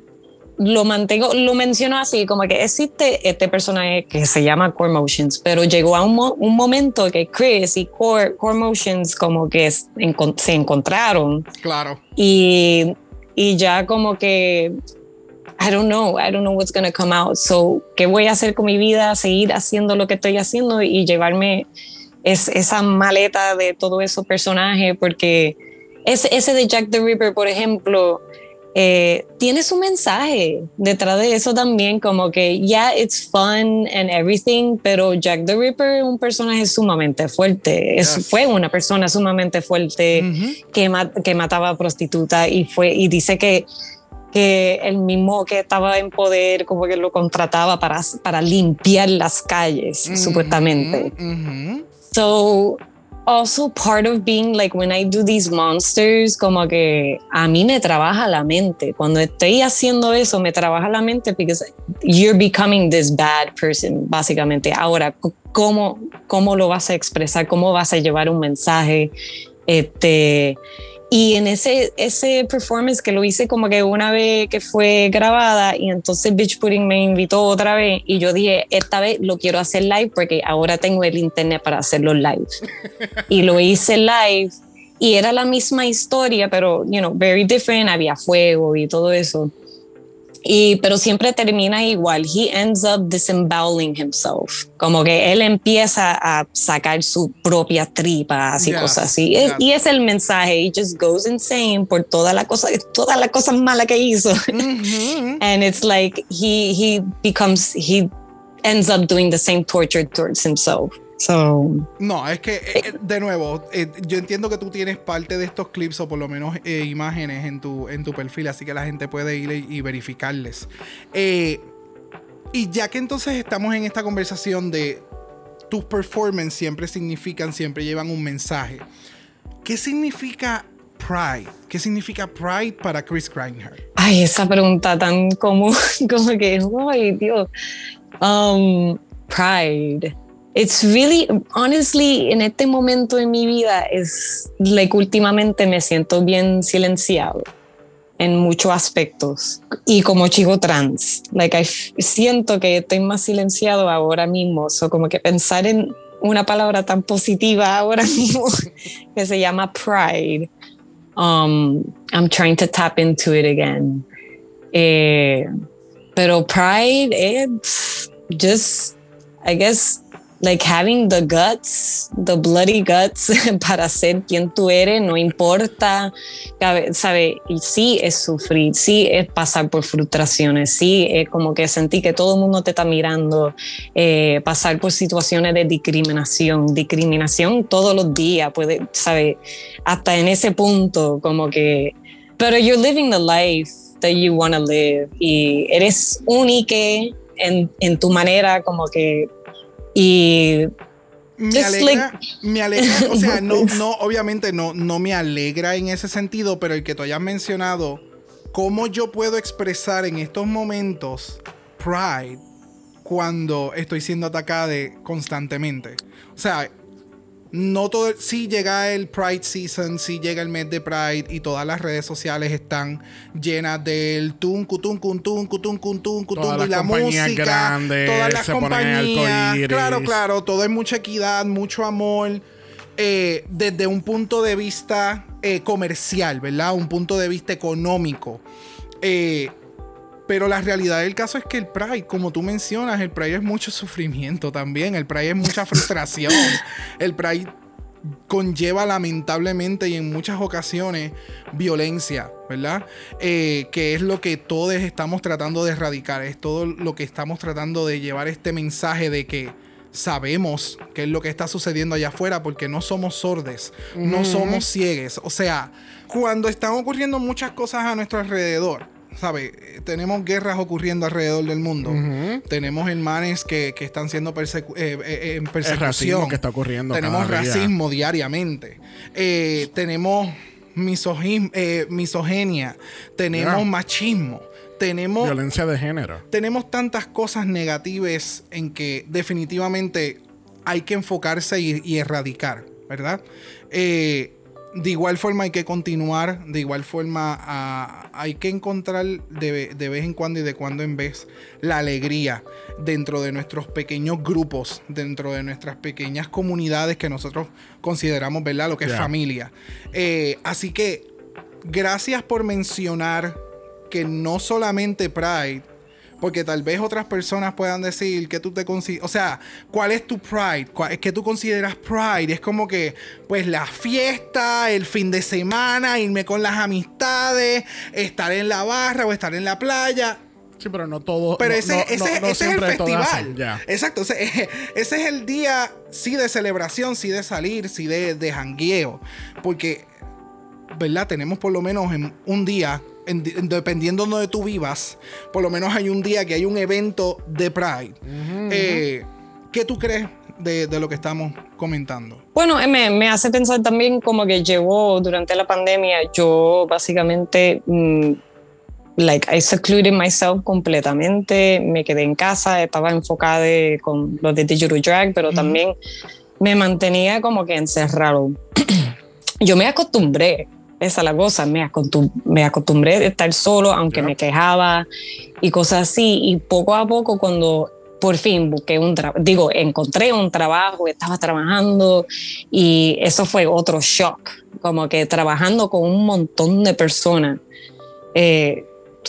Lo mantengo, lo menciono así, como que existe este personaje que se llama Core Motions, pero llegó a un, mo- un momento que Chris y Core, Core Motions como que es- se encontraron Claro. y, y ya como que I don't know, I don't know what's gonna come out. So, ¿qué voy a hacer con mi vida? Seguir haciendo lo que estoy haciendo y llevarme es, esa maleta de todo esos personajes, porque ese, ese de Jack the Ripper, por ejemplo, eh, tiene su mensaje detrás de eso también, como que ya yeah, it's fun and everything, pero Jack the Ripper es un personaje sumamente fuerte, es, fue una persona sumamente fuerte que, que mataba a prostitutas y, fue, y dice que que el mismo que estaba en poder como que lo contrataba para, para limpiar las calles, supuestamente. So, also part of being like when I do these monsters, como que a mí me trabaja la mente. Cuando estoy haciendo eso, me trabaja la mente because you're becoming this bad person, básicamente. Ahora, ¿cómo, cómo lo vas a expresar? ¿Cómo vas a llevar un mensaje? Este y en ese, ese performance que lo hice como que una vez que fue grabada y entonces Bitch Pudding me invitó otra vez y yo dije, esta vez lo quiero hacer live porque ahora tengo el internet para hacerlo live. y lo hice live y era la misma historia, pero, you know, very different, había fuego y todo eso. Y, pero siempre termina igual. He ends up disemboweling himself. Como que él empieza a sacar su propia tripa, así cosas así. Y es el mensaje. He just goes insane por toda la cosa, todas las cosas malas que hizo. Mm-hmm. And it's like he, he becomes, he ends up doing the same torture towards himself. No, es que, eh, eh, de nuevo, eh, yo entiendo que tú tienes parte de estos clips o por lo menos imágenes en tu, en tu perfil, así que la gente puede ir y, verificarles. y ya que entonces estamos en esta conversación de tus performances siempre significan, siempre llevan un mensaje. ¿Qué significa Pride? ¿Qué significa Pride para Chris Greinhardt? Ay, esa pregunta tan común, como que, ay, Dios. Um, pride. It's really, honestly, en este momento de mi vida es, like, últimamente me siento bien silenciado en muchos aspectos. Y como chico trans, like, I siento que estoy más silenciado ahora mismo. So, como que pensar en una palabra tan positiva ahora mismo que se llama pride. Um, I'm trying to tap into it again. Eh, pero pride es just, I guess, like having the guts, the bloody guts para ser quien tú eres, no importa, sabe, y sí es sufrir, sí es pasar por frustraciones, sí es como que sentir que todo el mundo te está mirando, eh, pasar por situaciones de discriminación, discriminación todos los días, puede, sabe, hasta en ese punto como que, pero you're living the life that you want to live y eres única en, en tu manera como que y me alegra, me alegra, o sea, no, no, obviamente no, no me alegra en ese sentido, pero el que tú hayas mencionado, cómo yo puedo expresar en estos momentos pride cuando estoy siendo atacada constantemente. O sea, no todo, sí llega el Pride Season, sí llega el mes de Pride y todas las redes sociales están llenas del tun, cutun, cuntun, cutun, cuntun, cutun y la música. Grandes, todas las compañías. Claro, claro, todo es mucha equidad, mucho amor. Eh, desde un punto de vista eh, comercial, ¿verdad? Un punto de vista económico. Eh, pero la realidad del caso es que el Pride, como tú mencionas, el Pride es mucho sufrimiento también. El Pride es mucha frustración. el Pride conlleva lamentablemente y en muchas ocasiones violencia, ¿verdad? Eh, que es lo que todos estamos tratando de erradicar, es todo lo que estamos tratando de llevar este mensaje de que sabemos qué es lo que está sucediendo allá afuera porque no somos sordes, no somos ciegues. O sea, cuando están ocurriendo muchas cosas a nuestro alrededor, ¿sabes? Tenemos guerras ocurriendo alrededor del mundo. Tenemos hermanes que, están siendo eh, eh, en persecución. que está ocurriendo. Tenemos racismo diariamente. Eh, tenemos misogenia. Tenemos machismo. Tenemos. Violencia de género. Tenemos tantas cosas negativas en que definitivamente hay que enfocarse y, y erradicar, ¿verdad? Eh, de igual forma hay que continuar, de igual forma hay que encontrar de, vez en cuando y de cuando en vez la alegría dentro de nuestros pequeños grupos, dentro de nuestras pequeñas comunidades que nosotros consideramos, ¿verdad? Lo que es familia. Eh, así que gracias por mencionar que no solamente Pride, porque tal vez otras personas puedan decir que tú te consideras, o sea, ¿cuál es tu pride? ¿Cuál, ¿Qué tú consideras pride? Es como que, pues la fiesta, el fin de semana, irme con las amistades, estar en la barra o estar en la playa. Sí, pero no todo. Pero no- ese, no- ese- no- no ese es el festival. Exacto. Ese, ese es el día, sí, de celebración, sí, de salir, sí, de, de jangueo. Porque, ¿verdad? Tenemos por lo menos en un día, en- en- dependiendo de donde tú vivas, por lo menos hay un día que hay un evento de Pride. Eh, ¿Qué tú crees de, de lo que estamos comentando? Bueno, eh, me, me hace pensar también como que llevó durante la pandemia, yo básicamente, mm, like, I secluded myself completamente, me quedé en casa, estaba enfocada de- con los de Digital Drag, pero también me mantenía como que encerrado. yo me acostumbré, esa es la cosa, me, acostum- me acostumbré de estar solo, aunque me quejaba y cosas así, y poco a poco cuando por fin busqué un trabajo, digo, encontré un trabajo, estaba trabajando y eso fue otro shock, como que trabajando con un montón de personas. Eh,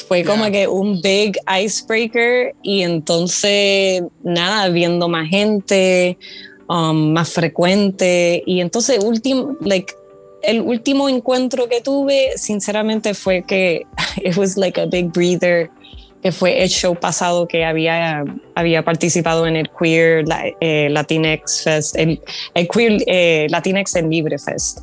fue como Yeah. que un big icebreaker y entonces nada, viendo más gente, um, más frecuente y entonces último, like, el último encuentro que tuve, sinceramente fue que it was like a big breather que fue el show pasado que había, había participado en el Queer eh, Latinx Fest, el, Queer eh, Latinx en Libre Fest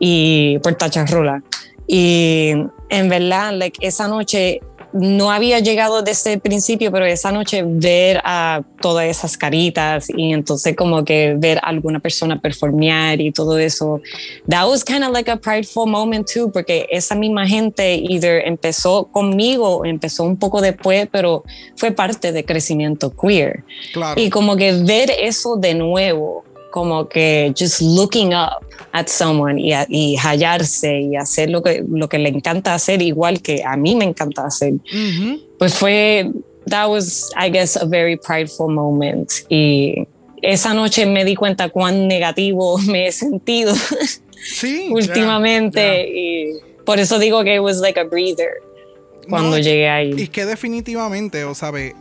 y por Tacharrola. Y en verdad, like, esa noche no había llegado desde el principio, pero esa noche ver a todas esas caritas y entonces como que ver a alguna persona performear y todo eso, that was kind of like a prideful moment too, porque esa misma gente either empezó conmigo o empezó un poco después, pero fue parte de crecimiento queer. Claro. Y como que ver eso de nuevo, como que just looking up at someone y, a- y hallarse y hacer lo que, lo que le encanta hacer, igual que a mí me encanta hacer, Ujú. pues fue, that was, I guess, a very prideful moment. Y esa noche me di cuenta cuán negativo me he sentido Sí. últimamente y por eso digo que it was like a breather cuando No, llegué ahí. Y que definitivamente, o sabe,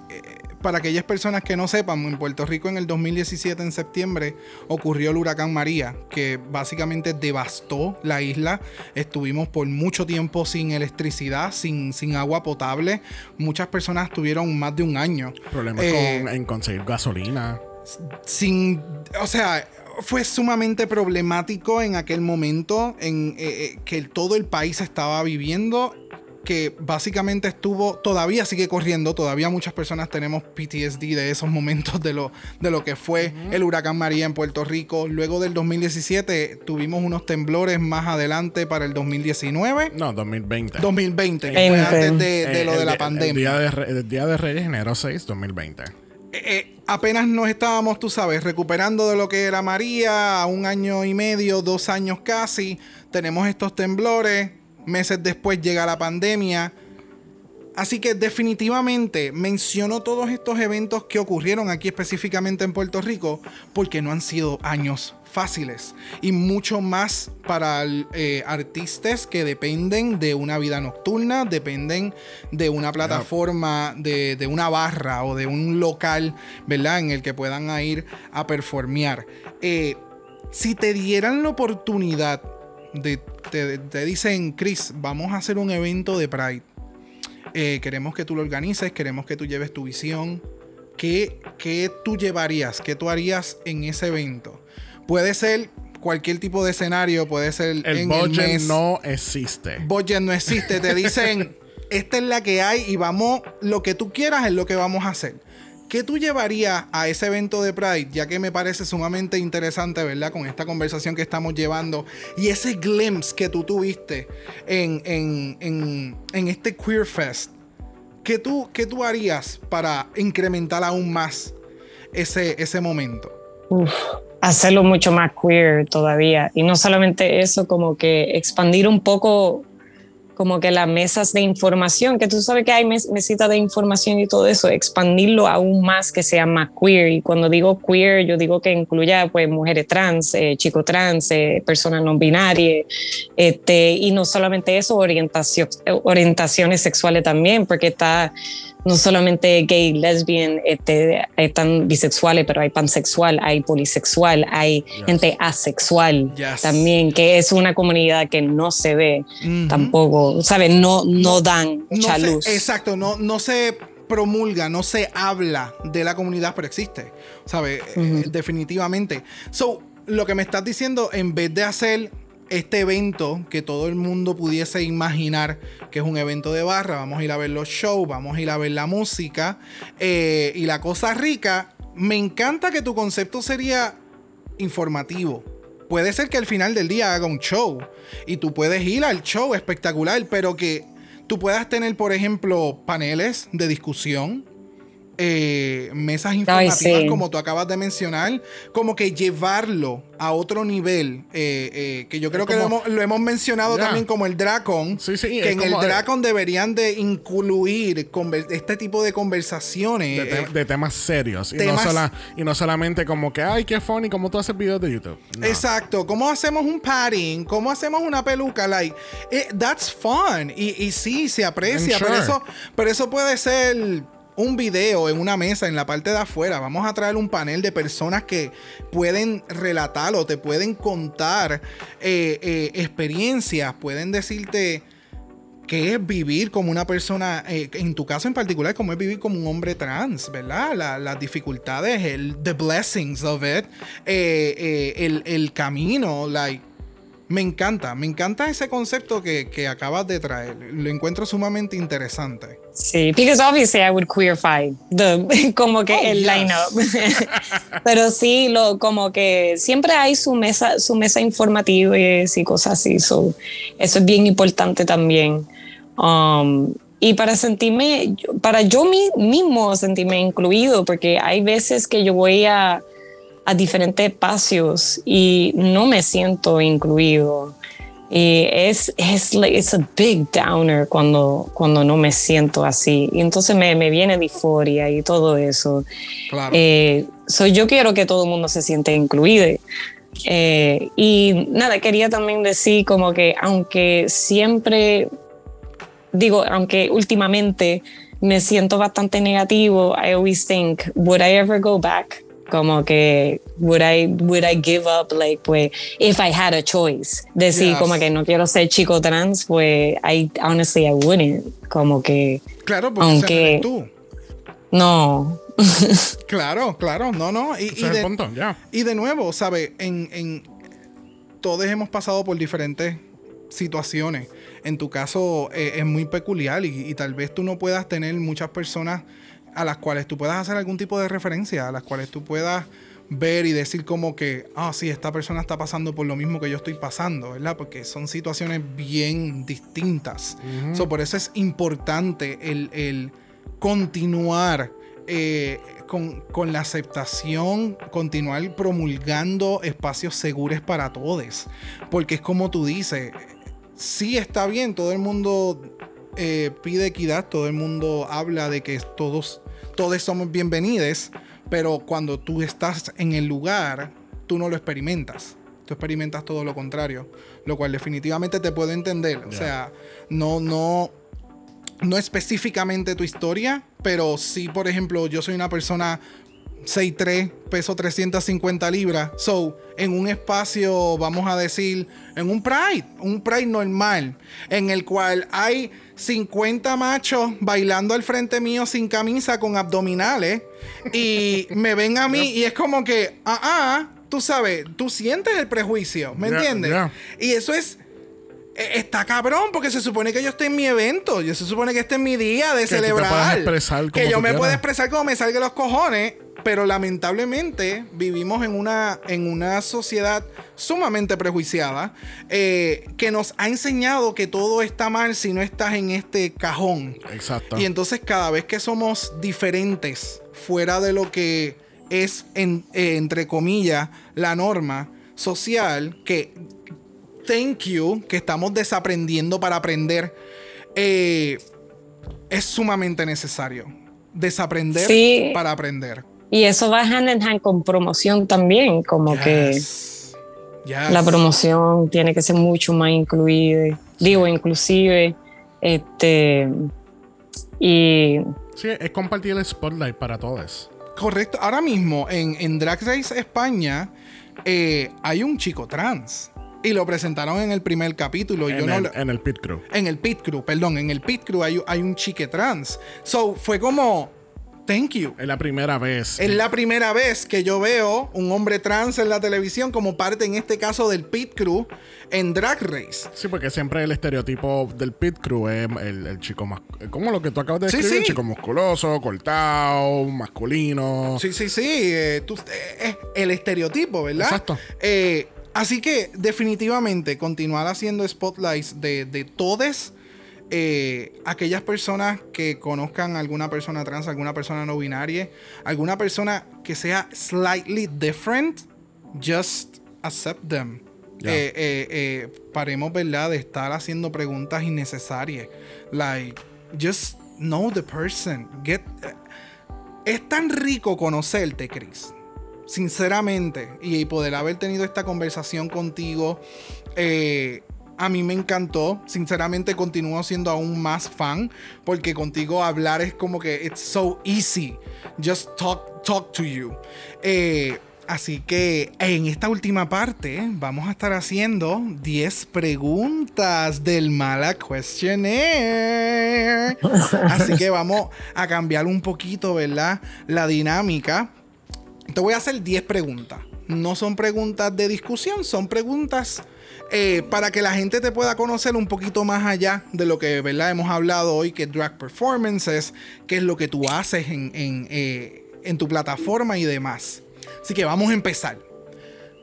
para aquellas personas que no sepan, en Puerto Rico en el 2017, en septiembre, ocurrió el huracán María, que básicamente devastó la isla. Estuvimos por mucho tiempo sin electricidad, sin, sin agua potable. Muchas personas tuvieron más de un año. Problemas Eh, con, en conseguir gasolina. sin, o sea, fue sumamente problemático en aquel momento en eh, eh, que todo el país estaba viviendo que básicamente estuvo, todavía sigue corriendo, todavía muchas personas tenemos PTSD de esos momentos de lo, de lo que fue el huracán María en Puerto Rico. Luego del 2017 tuvimos unos temblores más adelante para el 2019. No, 2020. 2020, que fue antes de, de Eh, lo el de la pandemia. El día de, Re- el día de Reyes, enero 6, 2020. Eh, eh, apenas nos estábamos, tú sabes, recuperando de lo que era María, a un año y medio, dos años casi, tenemos estos temblores, meses después llega la pandemia. Así que definitivamente menciono todos estos eventos que ocurrieron aquí específicamente en Puerto Rico porque no han sido años fáciles y mucho más para eh, artistas que dependen de una vida nocturna, dependen de una plataforma, de, de una barra o de un local, ¿verdad? En el que puedan ir a performear. Eh, si te dieran la oportunidad de, te, te dicen, Chris, vamos a hacer un evento de Pride. Eh, queremos que tú lo organices, queremos que tú lleves tu visión. ¿Qué, ¿Qué tú llevarías? ¿Qué tú harías en ese evento? Puede ser cualquier tipo de escenario, puede ser El en budget el mes. no existe. Budget no existe. Te dicen, esta es la que hay y vamos, lo que tú quieras es lo que vamos a hacer. ¿Qué tú llevarías a ese evento de Pride? Ya que me parece sumamente interesante, ¿verdad? Con esta conversación que estamos llevando y ese glimpse que tú tuviste en, en, en, este Queer Fest. ¿Qué tú, ¿Qué tú harías para incrementar aún más ese, ese momento? Uf, hacerlo mucho más queer todavía. Y no solamente eso, como que expandir un poco como que las mesas de información, que tú sabes que hay mes mesitas de información y todo eso, expandirlo aún más que sea más queer. Y cuando digo queer, yo digo que incluya pues mujeres trans, eh, chicos trans, eh, personas no binarias, este, y no solamente eso, orientación, orientaciones sexuales también, porque está no solamente gay, lesbian, este, están bisexuales, pero hay pansexual, hay polisexual, hay gente asexual Yes. también, que es una comunidad que no se ve tampoco, ¿sabes? No, no dan No mucha se- luz. exacto, no, no se promulga, no se habla de la comunidad, pero existe, ¿sabes? Eh, definitivamente. So, lo que me estás diciendo, en vez de hacer este evento que todo el mundo pudiese imaginar que es un evento de barra, vamos a ir a ver los shows, vamos a ir a ver la música eh, y la cosa rica, me encanta que tu concepto sería informativo. Puede ser que al final del día haga un show y tú puedes ir al show espectacular, pero que tú puedas tener, por ejemplo, paneles de discusión, eh, mesas informativas, sí. como tú acabas de mencionar, como que llevarlo a otro nivel, eh, eh, que yo creo que lo hemos, lo hemos mencionado Ya. también como el Dracon, Sí, sí, que en el como- Dracon deberían de incluir este tipo de conversaciones. De, te- eh, de temas serios. Y, temas- No sola- y no solamente como que, ay, qué funny, como tú haces videos de YouTube. No. Exacto, ¿cómo hacemos un padding? ¿Cómo hacemos una peluca? Like, eh, that's fun. Y, y sí, se aprecia, I'm pero, sure. eso, pero eso puede ser un video en una mesa en la parte de afuera. Vamos a traer un panel de personas que pueden relatar o te pueden contar eh, eh, experiencias, pueden decirte qué es vivir como una persona, eh, en tu caso en particular, cómo es vivir como un hombre trans, ¿verdad? La- las dificultades, el, the blessings of it, el, el camino, like. Me encanta, me encanta ese concepto que, que acabas de traer. Lo encuentro sumamente interesante. Sí, because obviously I would queerify the, como que Oh, el yes. lineup. Pero sí, lo, como que siempre hay su mesa, su mesa informativa y cosas así. So, eso es bien importante también. Um, y para sentirme, para yo mi- mismo sentirme incluido, porque hay veces que yo voy a, a diferentes espacios y no me siento incluido. Y es, es like, it's a big downer cuando, cuando no me siento así. Y entonces me, me viene disforia y todo eso. Claro. Eh, so yo quiero que todo el mundo se siente incluido. Eh, y nada, quería también decir como que aunque siempre, digo, aunque últimamente me siento bastante negativo, I always think, would I ever go back? Como que, would I, would I give up, like, pues, if I had a choice? Decir Yes. como que no quiero ser chico trans, pues, I, honestly, I wouldn't. Como que, claro, porque aunque- eres tú. no. Claro, claro, no, no. Y, de- el punto, ya. Y de nuevo, ¿sabes? En, en- todos hemos pasado por diferentes situaciones. En tu caso eh, es muy peculiar y, y tal vez tú no puedas tener muchas personas a las cuales tú puedas hacer algún tipo de referencia, a las cuales tú puedas ver y decir como que, ah, sí, esta persona está pasando por lo mismo que yo estoy pasando, ¿verdad? Porque son situaciones bien distintas. So, por eso es importante el, el continuar eh, con, con la aceptación, continuar promulgando espacios seguros para todos. Porque es como tú dices, sí está bien, todo el mundo eh, pide equidad, todo el mundo habla de que todos, todos somos bienvenidos, pero cuando tú estás en el lugar, tú no lo experimentas. Tú experimentas todo lo contrario, lo cual definitivamente te puedo entender. O sea, no, no, no específicamente tu historia, pero sí, por ejemplo, yo soy una persona 6'3, peso 350 libras. So, en un espacio, vamos a decir, en un Pride, un Pride normal, en el cual hay 50 machos bailando al frente mío sin camisa con abdominales y me ven a mí y es como que, ah, ah, tú sabes, tú sientes el prejuicio, ¿me entiendes? Y eso es eh, Está cabrón, porque se supone que yo estoy en mi evento. Yo se supone que este es mi día de Que celebrar. que yo me quieras. expresar como me salga los cojones. Pero lamentablemente vivimos en una, en una sociedad sumamente prejuiciada eh, que nos ha enseñado que todo está mal si no estás en este cajón. Exacto. Y entonces cada vez que somos diferentes fuera de lo que es, en- eh, entre comillas, la norma social, que, thank you, que estamos desaprendiendo para aprender, eh, es sumamente necesario. Desaprender Sí. para aprender. Y eso va hand in hand con promoción también, como que. Yes. la promoción tiene que ser mucho más incluida, digo, inclusive, este, y Sí, es compartir el spotlight para todos. Correcto. Ahora mismo en, en Drag Race España eh, hay un chico trans. Y lo presentaron en el primer capítulo. y En, yo no el, lo- en el pit crew. en el pit crew, perdón, en el pit crew hay, hay un chique trans. So fue como, thank you. Es la primera vez. Es la primera vez que yo veo un hombre trans en la televisión como parte, en este caso, del pit crew en Drag Race. Sí, porque siempre el estereotipo del pit crew es el, el chico más. Como lo que tú acabas de Sí, describir: sí. chico musculoso, cortado, masculino. Sí, sí, sí. eh, tú- eh, es el estereotipo, ¿verdad? Exacto. Eh, así que definitivamente continuar haciendo spotlights de, de todas eh, aquellas personas que conozcan alguna persona trans, alguna persona no binaria, alguna persona que sea slightly different, just accept them. Eh, eh, paremos, ¿verdad? De estar haciendo preguntas innecesarias. Like, just know the person. Get, es tan rico conocerte, Chris. Sinceramente. Y poder haber tenido esta conversación contigo. eh, a mí me encantó. Sinceramente continúo siendo aún más fan. Porque contigo hablar es como que it's so easy. Just talk, talk to you. Eh, así que en esta última parte vamos a estar haciendo 10 preguntas del Mala Questionnaire. Así que vamos a cambiar un poquito, ¿verdad? La dinámica. Te voy a hacer 10 preguntas. No son preguntas de discusión, son preguntas eh, para que la gente te pueda conocer un poquito más allá de lo que ¿verdad? hemos hablado hoy, que es drag performances, qué es lo que tú haces en, en, eh, en tu plataforma y demás. Así que vamos a empezar.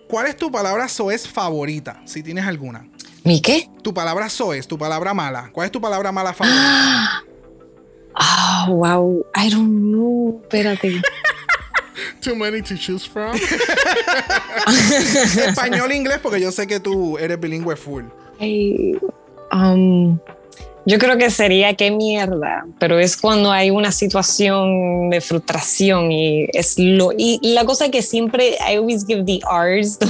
¿Cuál es tu palabra soez favorita? Si tienes alguna. ¿Mi qué? Tu palabra soez, tu palabra mala. ¿Cuál es tu palabra mala favorita? Ah, wow. I don't know. Espérate. Too many to choose from. Español e inglés, porque yo sé que tú eres bilingüe full. Ay, um, yo creo que sería qué mierda, pero es cuando hay una situación de frustración y es lo y la cosa que siempre I always give the R's the,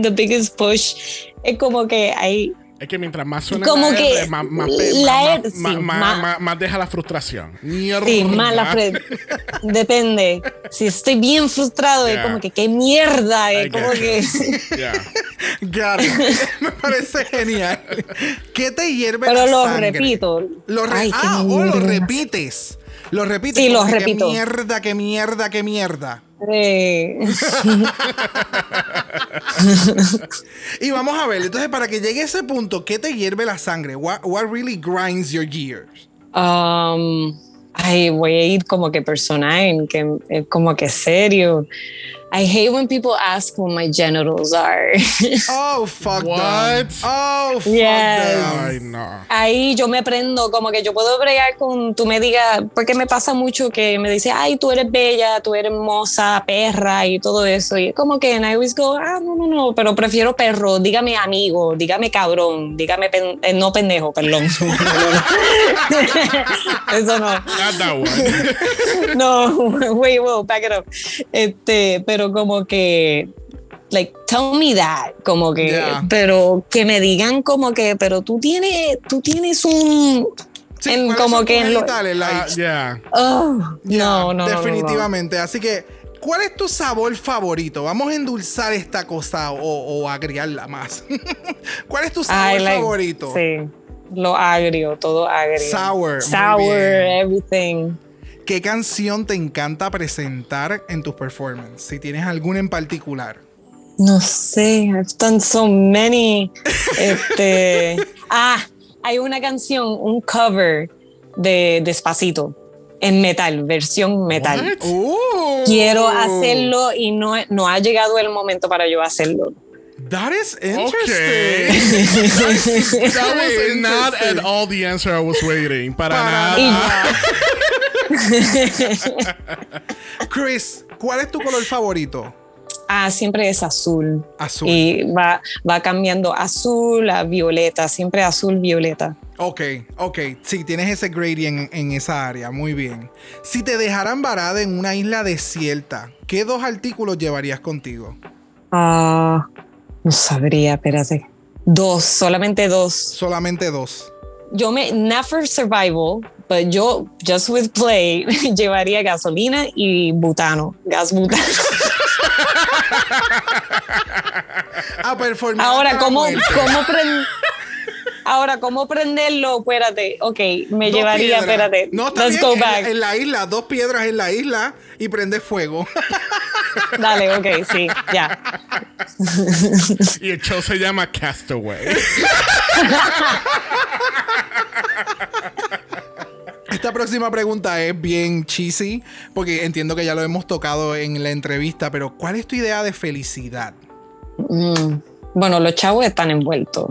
the biggest push es como que hay es que mientras más suena Como la que R, más, más, la más- R, más- sí, más- más- más- más deja la frustración. sí, mala fre- depende si estoy bien frustrado es Yeah. como que qué mierda es como que Yeah. Got it. Me parece genial. ¿Qué te hierve pero la lo sangre? repito Lo re- Ay, ah, oh, lo mierda. repites. Lo repites. Sí, lo repito. Qué mierda, qué mierda, qué mierda. Y vamos a ver, entonces para que llegue a ese punto, ¿qué te hierve la sangre? What, what really grinds your gears? Um, ay, voy a ir como que personal, que eh, como que serio. I hate when people ask what my genitals are. Oh, fuck What? them. Oh, fuck Yes. them. Ay, no. Ahí yo me prendo, como que yo puedo bregar con, tú me digas, porque me pasa mucho que me dice, ay, tú eres bella, tú eres hermosa, perra y todo eso. Y es como que, and I always go, ah, no, no, no, pero prefiero perro, dígame amigo, dígame cabrón, dígame, pen- eh, no pendejo, perdón. eso no. Not that one. No, wait, whoa, back it up. Este, pero como que, like, tell me that, como que, Yeah. pero que me digan como que, pero tú tienes, tú tienes un, Sí, en- ¿cuáles como que en lo- Like, yeah. oh, Yeah, no, no, no, no, no. definitivamente. Así que, ¿cuál es tu sabor favorito? Vamos a endulzar esta cosa o, o agriarla más. ¿Cuál es tu sabor like- favorito? Sí, lo agrio, todo agrio. Sour, Sour, everything. ¿Qué canción te encanta presentar en tus performances? Si tienes alguna en particular. No sé, I've done so many. Este, ah, hay una canción, un cover de Despacito en metal, versión metal. Quiero hacerlo y no, no ha llegado el momento para yo hacerlo. That is interesting. Okay. That was not at all the answer I was waiting. Para, Para nada. Chris, ¿cuál es tu color favorito? Ah, siempre es azul. Azul. Y va, va cambiando azul a violeta, siempre azul, violeta. Ok, ok. Sí, tienes ese gradient en, en esa área. Muy bien. Si te dejaran varada en una isla desierta, ¿qué dos artículos llevarías contigo? Ah, no sabría, espérate. Dos, solamente dos. Solamente dos. Yo me, not for survival, But yo, just with play, llevaría gasolina y butano, gas butano. A performar. Ahora, hasta la ¿cómo, cómo Ahora, ¿cómo prenderlo? Espérate, ok, me Dos llevaría, piedras. espérate. No, está Let's bien, go en la- back. En, la isla, dos piedras en la isla y prende fuego. Dale, ok, sí, ya. Y el show se llama Castaway. Esta próxima pregunta es bien cheesy, porque entiendo que ya lo hemos tocado en la entrevista, pero ¿cuál es tu idea de felicidad? Mm, Bueno, los chavos están envueltos.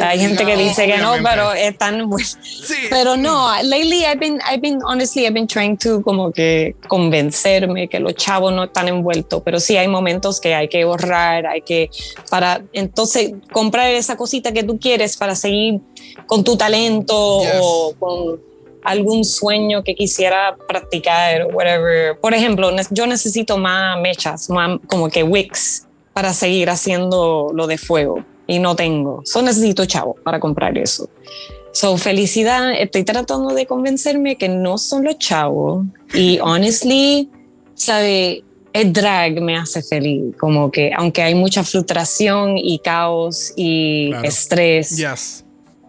Hay gente que dice que no, pero están envueltos. Sí. Pero no, lately I've been, I've been, honestly, I've been trying to como que convencerme que los chavos no están envueltos, pero sí hay momentos que hay que ahorrar, hay que, para entonces comprar esa cosita que tú quieres para seguir con tu talento Yes. o con algún sueño que quisiera practicar whatever. Por ejemplo, yo necesito más mechas, más como que wicks para seguir haciendo lo de fuego y no tengo. So necesito chavo para comprar eso. So, felicidad, estoy tratando de convencerme que no son los chavos. Y honestly, sabe, el drag me hace feliz. Como que, aunque hay mucha frustración y caos y Claro. estrés, Yes.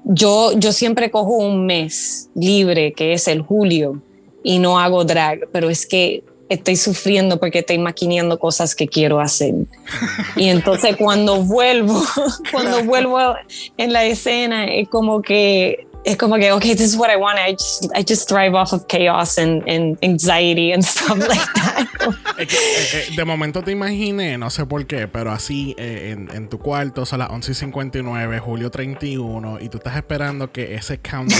Yo, yo siempre cojo un mes libre, que es el julio, y no hago drag, pero es que estoy sufriendo porque estoy maquineando cosas que quiero hacer. Y entonces cuando vuelvo, cuando vuelvo en la escena, es como que es como que, okay, this is what I want. I just, I just thrive off of chaos and, and anxiety and stuff like that. Es que, eh, eh, de momento te imaginé, no sé por qué, pero así eh, en, en tu cuarto son las 11 y 59, julio 31, y tú estás esperando que ese countdown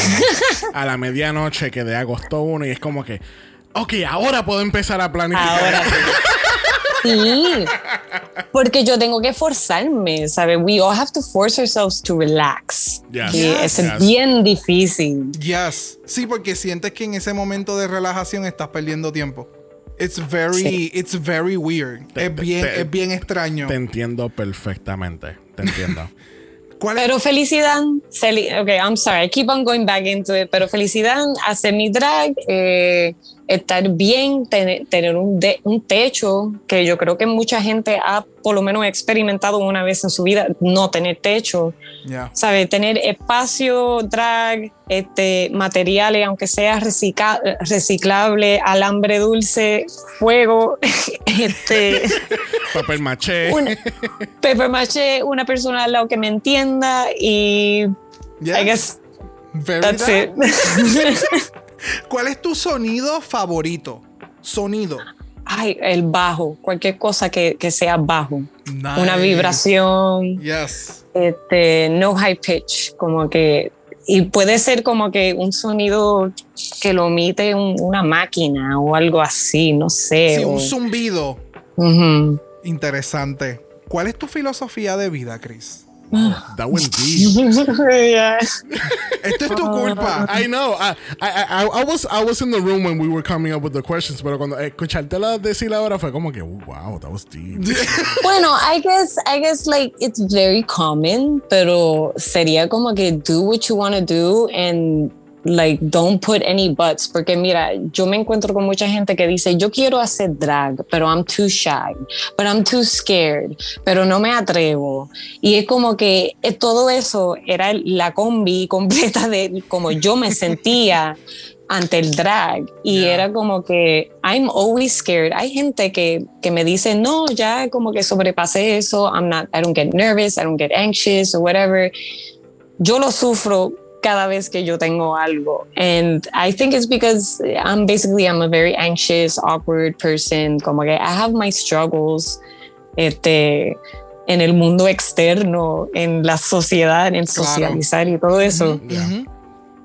a la medianoche que de agosto 1 y es como que, ok, ahora puedo empezar a planificar. Ahora sí. Sí, porque yo tengo que forzarme, ¿sabes? We all have to force ourselves to relax. Yes. Y Yes. es bien difícil. Yes. Sí, porque sientes que en ese momento de relajación estás perdiendo tiempo. It's very, Sí. it's very weird. Te- es te- bien, te- es bien extraño. Te entiendo perfectamente, te entiendo. Pero felicidad, celi- ok, I'm sorry, I keep on going back into it, pero felicidad, hacer mi drag, eh, estar bien, tener, tener un, de- un techo, que yo creo que mucha gente ha por lo menos experimentado una vez en su vida, no tener techo, Yeah. ¿sabe? Tener espacio, drag, este, materiales, aunque sea recicla- reciclable, alambre dulce, fuego, este, Papel maché. un paper maché, una persona al lado que me entienda y Yes. I guess Very that's that. it. ¿Cuál es tu sonido favorito? Sonido. Ay, el bajo, cualquier cosa que, que sea bajo. Una vibración, Yes. este, no high pitch, como que, y puede ser como que un sonido que lo emite un- una máquina o algo así, no sé. Sí, o- un zumbido. Ujú. Interesante. ¿Cuál es tu filosofía de vida, Chris? That went deep. Yeah. Esto es tu oh, culpa. I know. I, I, I, I was I was in the room when we were coming up with the questions, pero cuando escuchártela decir ahora fue como que wow, that was deep. Bueno, I guess, I guess like it's very common, pero sería como que do what you want to do and like don't put any buts, porque mira, yo me encuentro con mucha gente que dice, yo quiero hacer drag, pero I'm too shy, but I'm too scared, pero no me atrevo. Y es como que eh, todo eso era la combi completa de como yo me sentía ante el drag y Yeah. era como que I'm always scared. Hay gente que, que me dice, no, ya como que sobrepasé eso, I'm not, I don't get nervous, I don't get anxious or whatever. Yo lo sufro cada vez que yo tengo algo. And I think it's because I'm basically, I'm a very anxious, awkward person, como que I have my struggles. Este, en el mundo externo, en la sociedad, en Claro. socializar y todo eso, Ujú.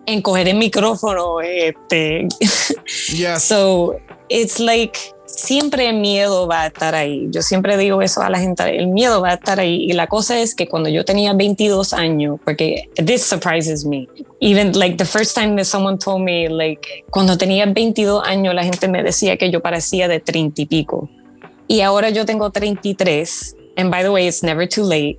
en coger el micrófono, este, Yes. So it's like siempre el miedo va a estar ahí. Yo siempre digo eso a la gente, el miedo va a estar ahí. Y la cosa es que cuando yo tenía 22 años, porque this surprises me, even like the first time that someone told me, like cuando tenía 22 años, la gente me decía que yo parecía de 30 y pico. Y ahora yo tengo 33. And by the way, it's never too late.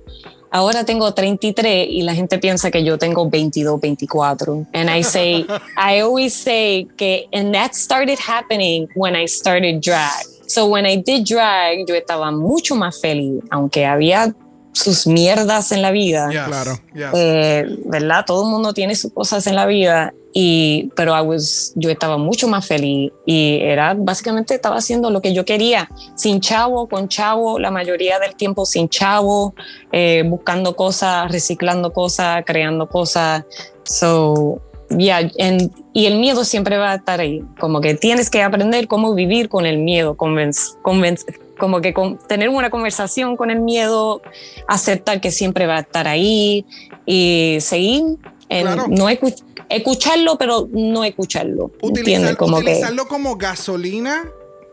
Ahora tengo 33 y la gente piensa que yo tengo 22, 24. And I say, I always say que, and that started happening when I started drag. So when I did drag, yo estaba mucho más feliz, aunque había sus mierdas en la vida. Claro. Eh, ¿Verdad? Todo el mundo tiene sus cosas en la vida. Y, pero I was, yo estaba mucho más feliz y era básicamente estaba haciendo lo que yo quería, sin chavo, con chavo, la mayoría del tiempo sin chavo, eh, buscando cosas, reciclando cosas, creando cosas. So, yeah, and- y el miedo siempre va a estar ahí, como que tienes que aprender cómo vivir con el miedo, convenc- convenc- como que con- tener una conversación con el miedo, aceptar que siempre va a estar ahí y seguir, en Claro. no escu- escucharlo, pero no escucharlo. Utilizar-. Como que utilizarlo como gasolina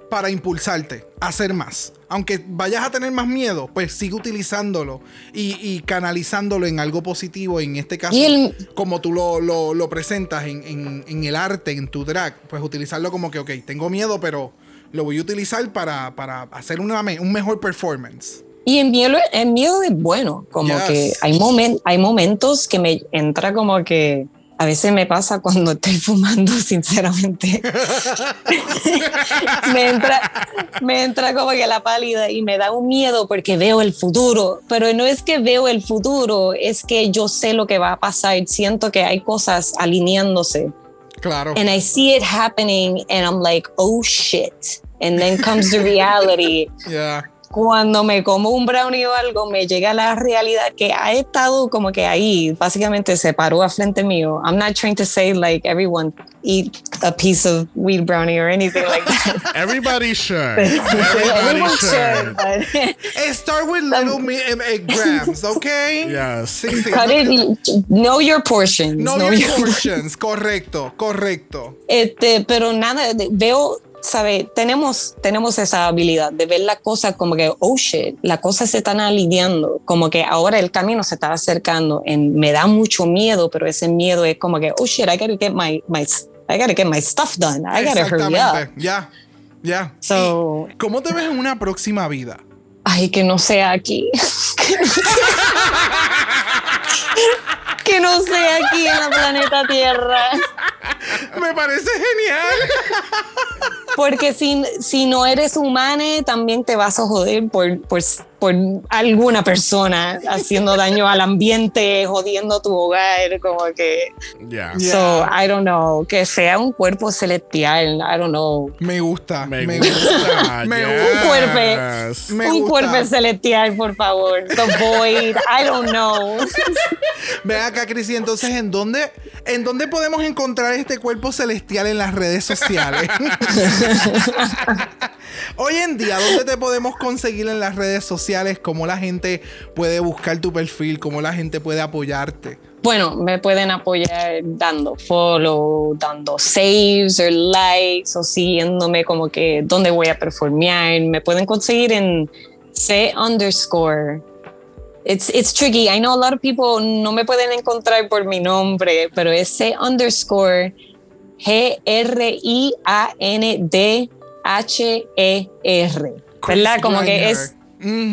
para impulsarte a hacer más. Aunque vayas a tener más miedo, pues sigue utilizándolo y, y canalizándolo en algo positivo. En este caso, el- como tú lo, lo- lo presentas en, en- en el arte, en tu drag, pues utilizarlo como que, ok, tengo miedo, pero lo voy a utilizar para, para hacer una un mejor performance. Y el miedo, el miedo es bueno, como Yes. que hay, momen- hay momentos que me entra como que a veces me pasa cuando estoy fumando, sinceramente. me, entra, me entra como que la pálida y me da un miedo porque veo el futuro, pero no es que veo el futuro, es que yo sé lo que va a pasar, siento que hay cosas alineándose. Claro. and I see it happening and I'm like, oh shit. And then comes the reality. Ya. Cuando me como un brownie o algo, me llega la realidad que ha estado como que ahí, básicamente se paró a frente mío. I'm not trying to say like everyone eat a piece of weed brownie or anything like that. Everybody should. Everybody Everyone should. should, but Start with little eh, eh, grams, ¿ok? Yes. Sí. cut it, know your portions. No know your your- portions. Correcto, correcto. Este, pero nada, veo, sabe, tenemos, tenemos esa habilidad de ver las cosas como que, oh shit, las cosas se están alineando, como que ahora el camino se está acercando, en, me da mucho miedo, pero ese miedo es como que, oh shit, I gotta get my, my, I gotta get my stuff done, I gotta hurry up. Ya, ya. So, ¿Y ¿Cómo te ves en una próxima vida? ay, que no sea aquí. que no sea aquí en la planeta Tierra. Me parece genial. Porque si, si no eres humano, también te vas a joder por, por, por alguna persona haciendo daño al ambiente, jodiendo tu hogar, como que... Yeah. So, I don't know, que sea un cuerpo celestial, I don't know. Me gusta. Me, Me, gusta. Me gusta. cuerpo. Me un gusta. cuerpo celestial, por favor. The Void, I don't know. Ve acá, Cris, entonces, ¿en dónde, ¿en dónde podemos encontrar este cuerpo celestial en las redes sociales? Hoy en día, ¿dónde te podemos conseguir en las redes sociales? ¿Cómo la gente puede buscar tu perfil? ¿Cómo la gente puede apoyarte? Bueno, me pueden apoyar dando follow, dando saves o likes o siguiéndome como que dónde voy a performear. Me pueden conseguir en C underscore. It's, it's tricky. I know a lot of people no me pueden encontrar por mi nombre, pero es C underscore G-R-I-A-N-D-H-E-R. ¿Verdad? Chris Como que es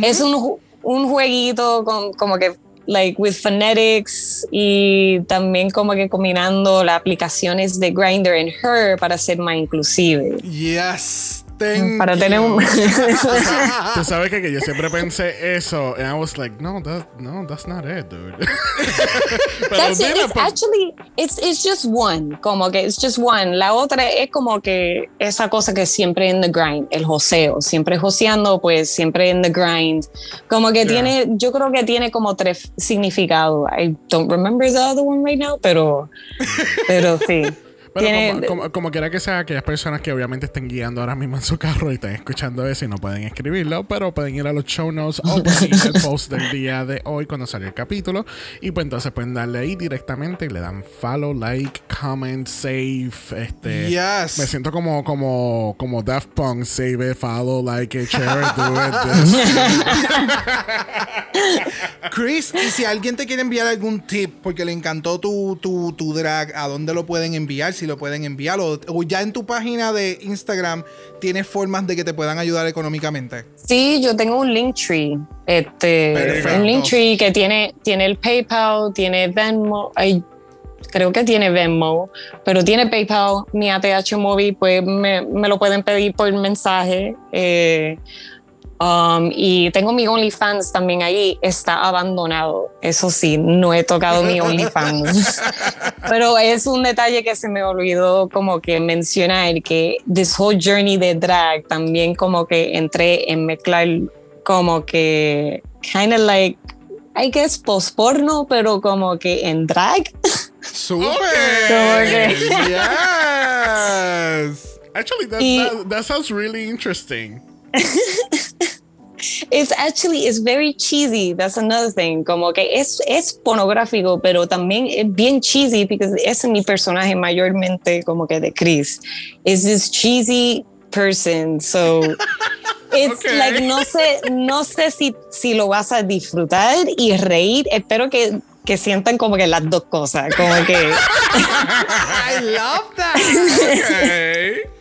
es un, un jueguito con, como que like with phonetics y también como que combinando las aplicaciones de Grindr en Her para ser más inclusive. Yes. Thank Para tener un. Tú sabes que, que yo siempre pensé eso. And I was like, no, that, no, that's not it, dude. Pero That's it. It's pues, actually it's, it's just one, como que it's just one. La otra es como que esa cosa que siempre en the grind, el joseo, siempre joseando, pues siempre en the grind. Como que Yeah. tiene, yo creo que tiene como tres significados. I don't remember the other one right now, pero pero sí. Pero tiene, como, como, como quiera que sea, aquellas personas que obviamente estén guiando ahora mismo en su carro y estén escuchando eso y no pueden escribirlo, pero pueden ir a los show notes o pueden ir al post del día de hoy cuando salió el capítulo y pues entonces pueden darle ahí directamente y le dan follow, like, comment, save, este... Yes. Me siento como, como, como Daft Punk, save it, follow, like it, share it, do it, this. Chris, y si alguien te quiere enviar algún tip porque le encantó tu, tu, tu drag, ¿a dónde lo pueden enviar? Si si lo pueden enviar o, o ya en tu página de Instagram tienes formas de que te puedan ayudar económicamente. Sí, yo tengo un Linktree. Este, Perfecto. un Linktree que tiene, tiene el PayPal, tiene Venmo. ay, creo que tiene Venmo, pero tiene PayPal. Mi ATH móvil, pues me, me lo pueden pedir por mensaje. eh, um, y tengo mi OnlyFans también ahí. Está abandonado. Eso sí, no he tocado mi OnlyFans. pero es un detalle que se me olvidó como que mencionar que this whole journey de drag también como que entré en mezclar como que kind of like I guess post porno pero como que en drag ¡Súper! Como que- ¡Yes! Actually, that, Y- that, that sounds really interesting. it's actually it's very cheesy that's another thing como que es es pornográfico pero también es bien cheesy porque ese es mi personaje mayormente como que de Chris is this cheesy person so it's Okay. like no sé no sé si si lo vas a disfrutar y reír espero que que sientan como que las dos cosas como que I love that. Okay.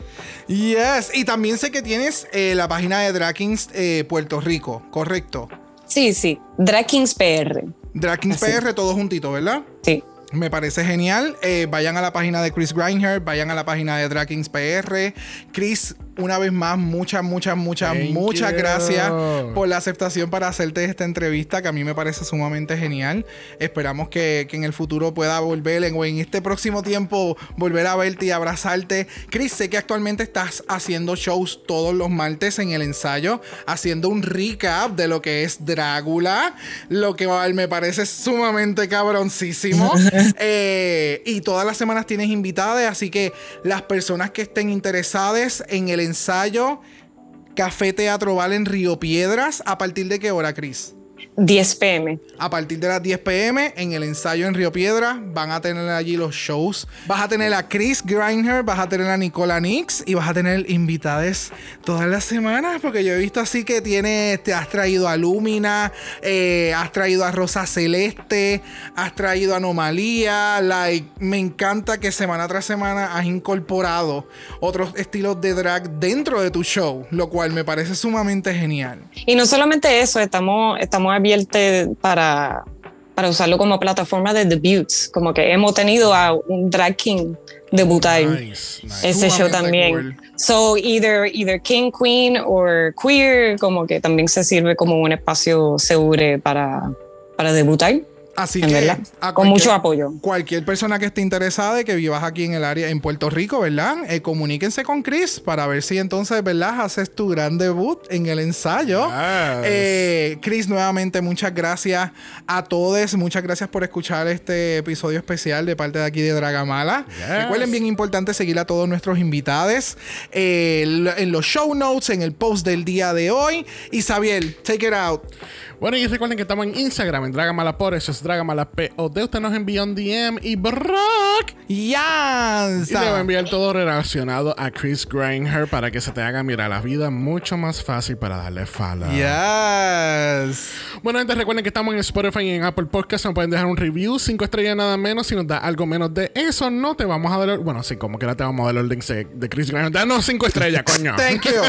Yes. Y también sé que tienes eh, la página de Drakings eh, Puerto Rico, correcto. sí sí Drag Kings PR Así. PR, todo juntito, ¿verdad? sí Me parece genial. Eh, vayan a la página de Chris Grindher, vayan a la página de Drakings PR. Chris, una vez más, muchas, muchas, muchas, Thank muchas you. gracias por la aceptación para hacerte esta entrevista, que a mí me parece sumamente genial. Esperamos que, que en el futuro pueda volver, en, o en este próximo tiempo, volver a verte y abrazarte. Chris, sé que actualmente estás haciendo shows todos los martes en el ensayo, haciendo un recap de lo que es Drácula, lo que me parece sumamente cabroncísimo. Eh, y todas las semanas tienes invitadas, así que las personas que estén interesadas en el ensayo Café Teatro Val en Río Piedras, ¿a partir de qué hora, Chris? 10 pm A partir de las 10 pm en el ensayo en Río Piedra van a tener allí los shows. Vas a tener a Chris Grindher, vas a tener a Nicola Nix y vas a tener invitades todas las semanas porque yo he visto así que tiene, te has traído a Lumina, eh, has traído a Rosa Celeste, has traído a Anomalía. Like, me encanta que semana tras semana has incorporado otros estilos de drag dentro de tu show, lo cual me parece sumamente genial. Y no solamente eso, estamos, estamos abiertos para, para usarlo como plataforma de debuts, como que hemos tenido a un drag king debutar Nice, nice. ese show también. cool. So either, either king, queen or queer, como que también se sirve como un espacio seguro para, para debutar, Así en que verdad, con cualquier- mucho apoyo. Cualquier persona que esté interesada y que vivas aquí en el área, en Puerto Rico, ¿verdad? Eh, comuníquense con Chris para ver si entonces, ¿verdad? Haces tu gran debut en el ensayo. Yes. Eh, Chris, nuevamente, muchas gracias a todos. Muchas gracias por escuchar este episodio especial de parte de aquí de Dragamala. Yes. Recuerden, bien importante, seguir a todos nuestros invitados eh, en los show notes, en el post del día de hoy. Isabel, take it out. Bueno, y recuerden que estamos en Instagram, en Dragamala por eso es Dragamala POD. Usted nos envía un DM y Brock. Yes. Y le va a enviar todo relacionado a Chris Grindher para que se te haga, mira, la vida mucho más fácil para darle follow. Yes. Bueno, antes recuerden que estamos en Spotify y en Apple Podcast. Nos pueden dejar un review, cinco estrellas nada menos. Si nos da algo menos de eso, no te vamos a dar. Bueno, sí, como que ahora te vamos a dar los links de, Chris Grindher. Danos cinco estrellas, coño. Thank you.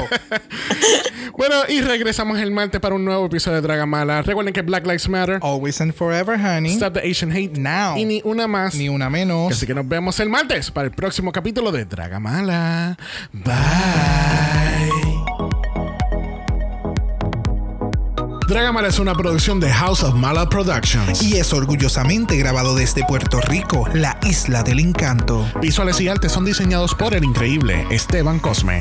bueno, y regresamos el martes para un nuevo episodio de Dragamala. Recuerden que Black Lives Matter. Always and forever, honey. Stop the Asian Hate. Now. Y ni una más. Ni una menos. Así que nos vemos el martes para el próximo capítulo de Dragamala. Bye. Dragamala es una producción de House of Mala Productions. Y es orgullosamente grabado desde Puerto Rico, la isla del encanto. Visuales y artes son diseñados por el increíble Esteban Cosme.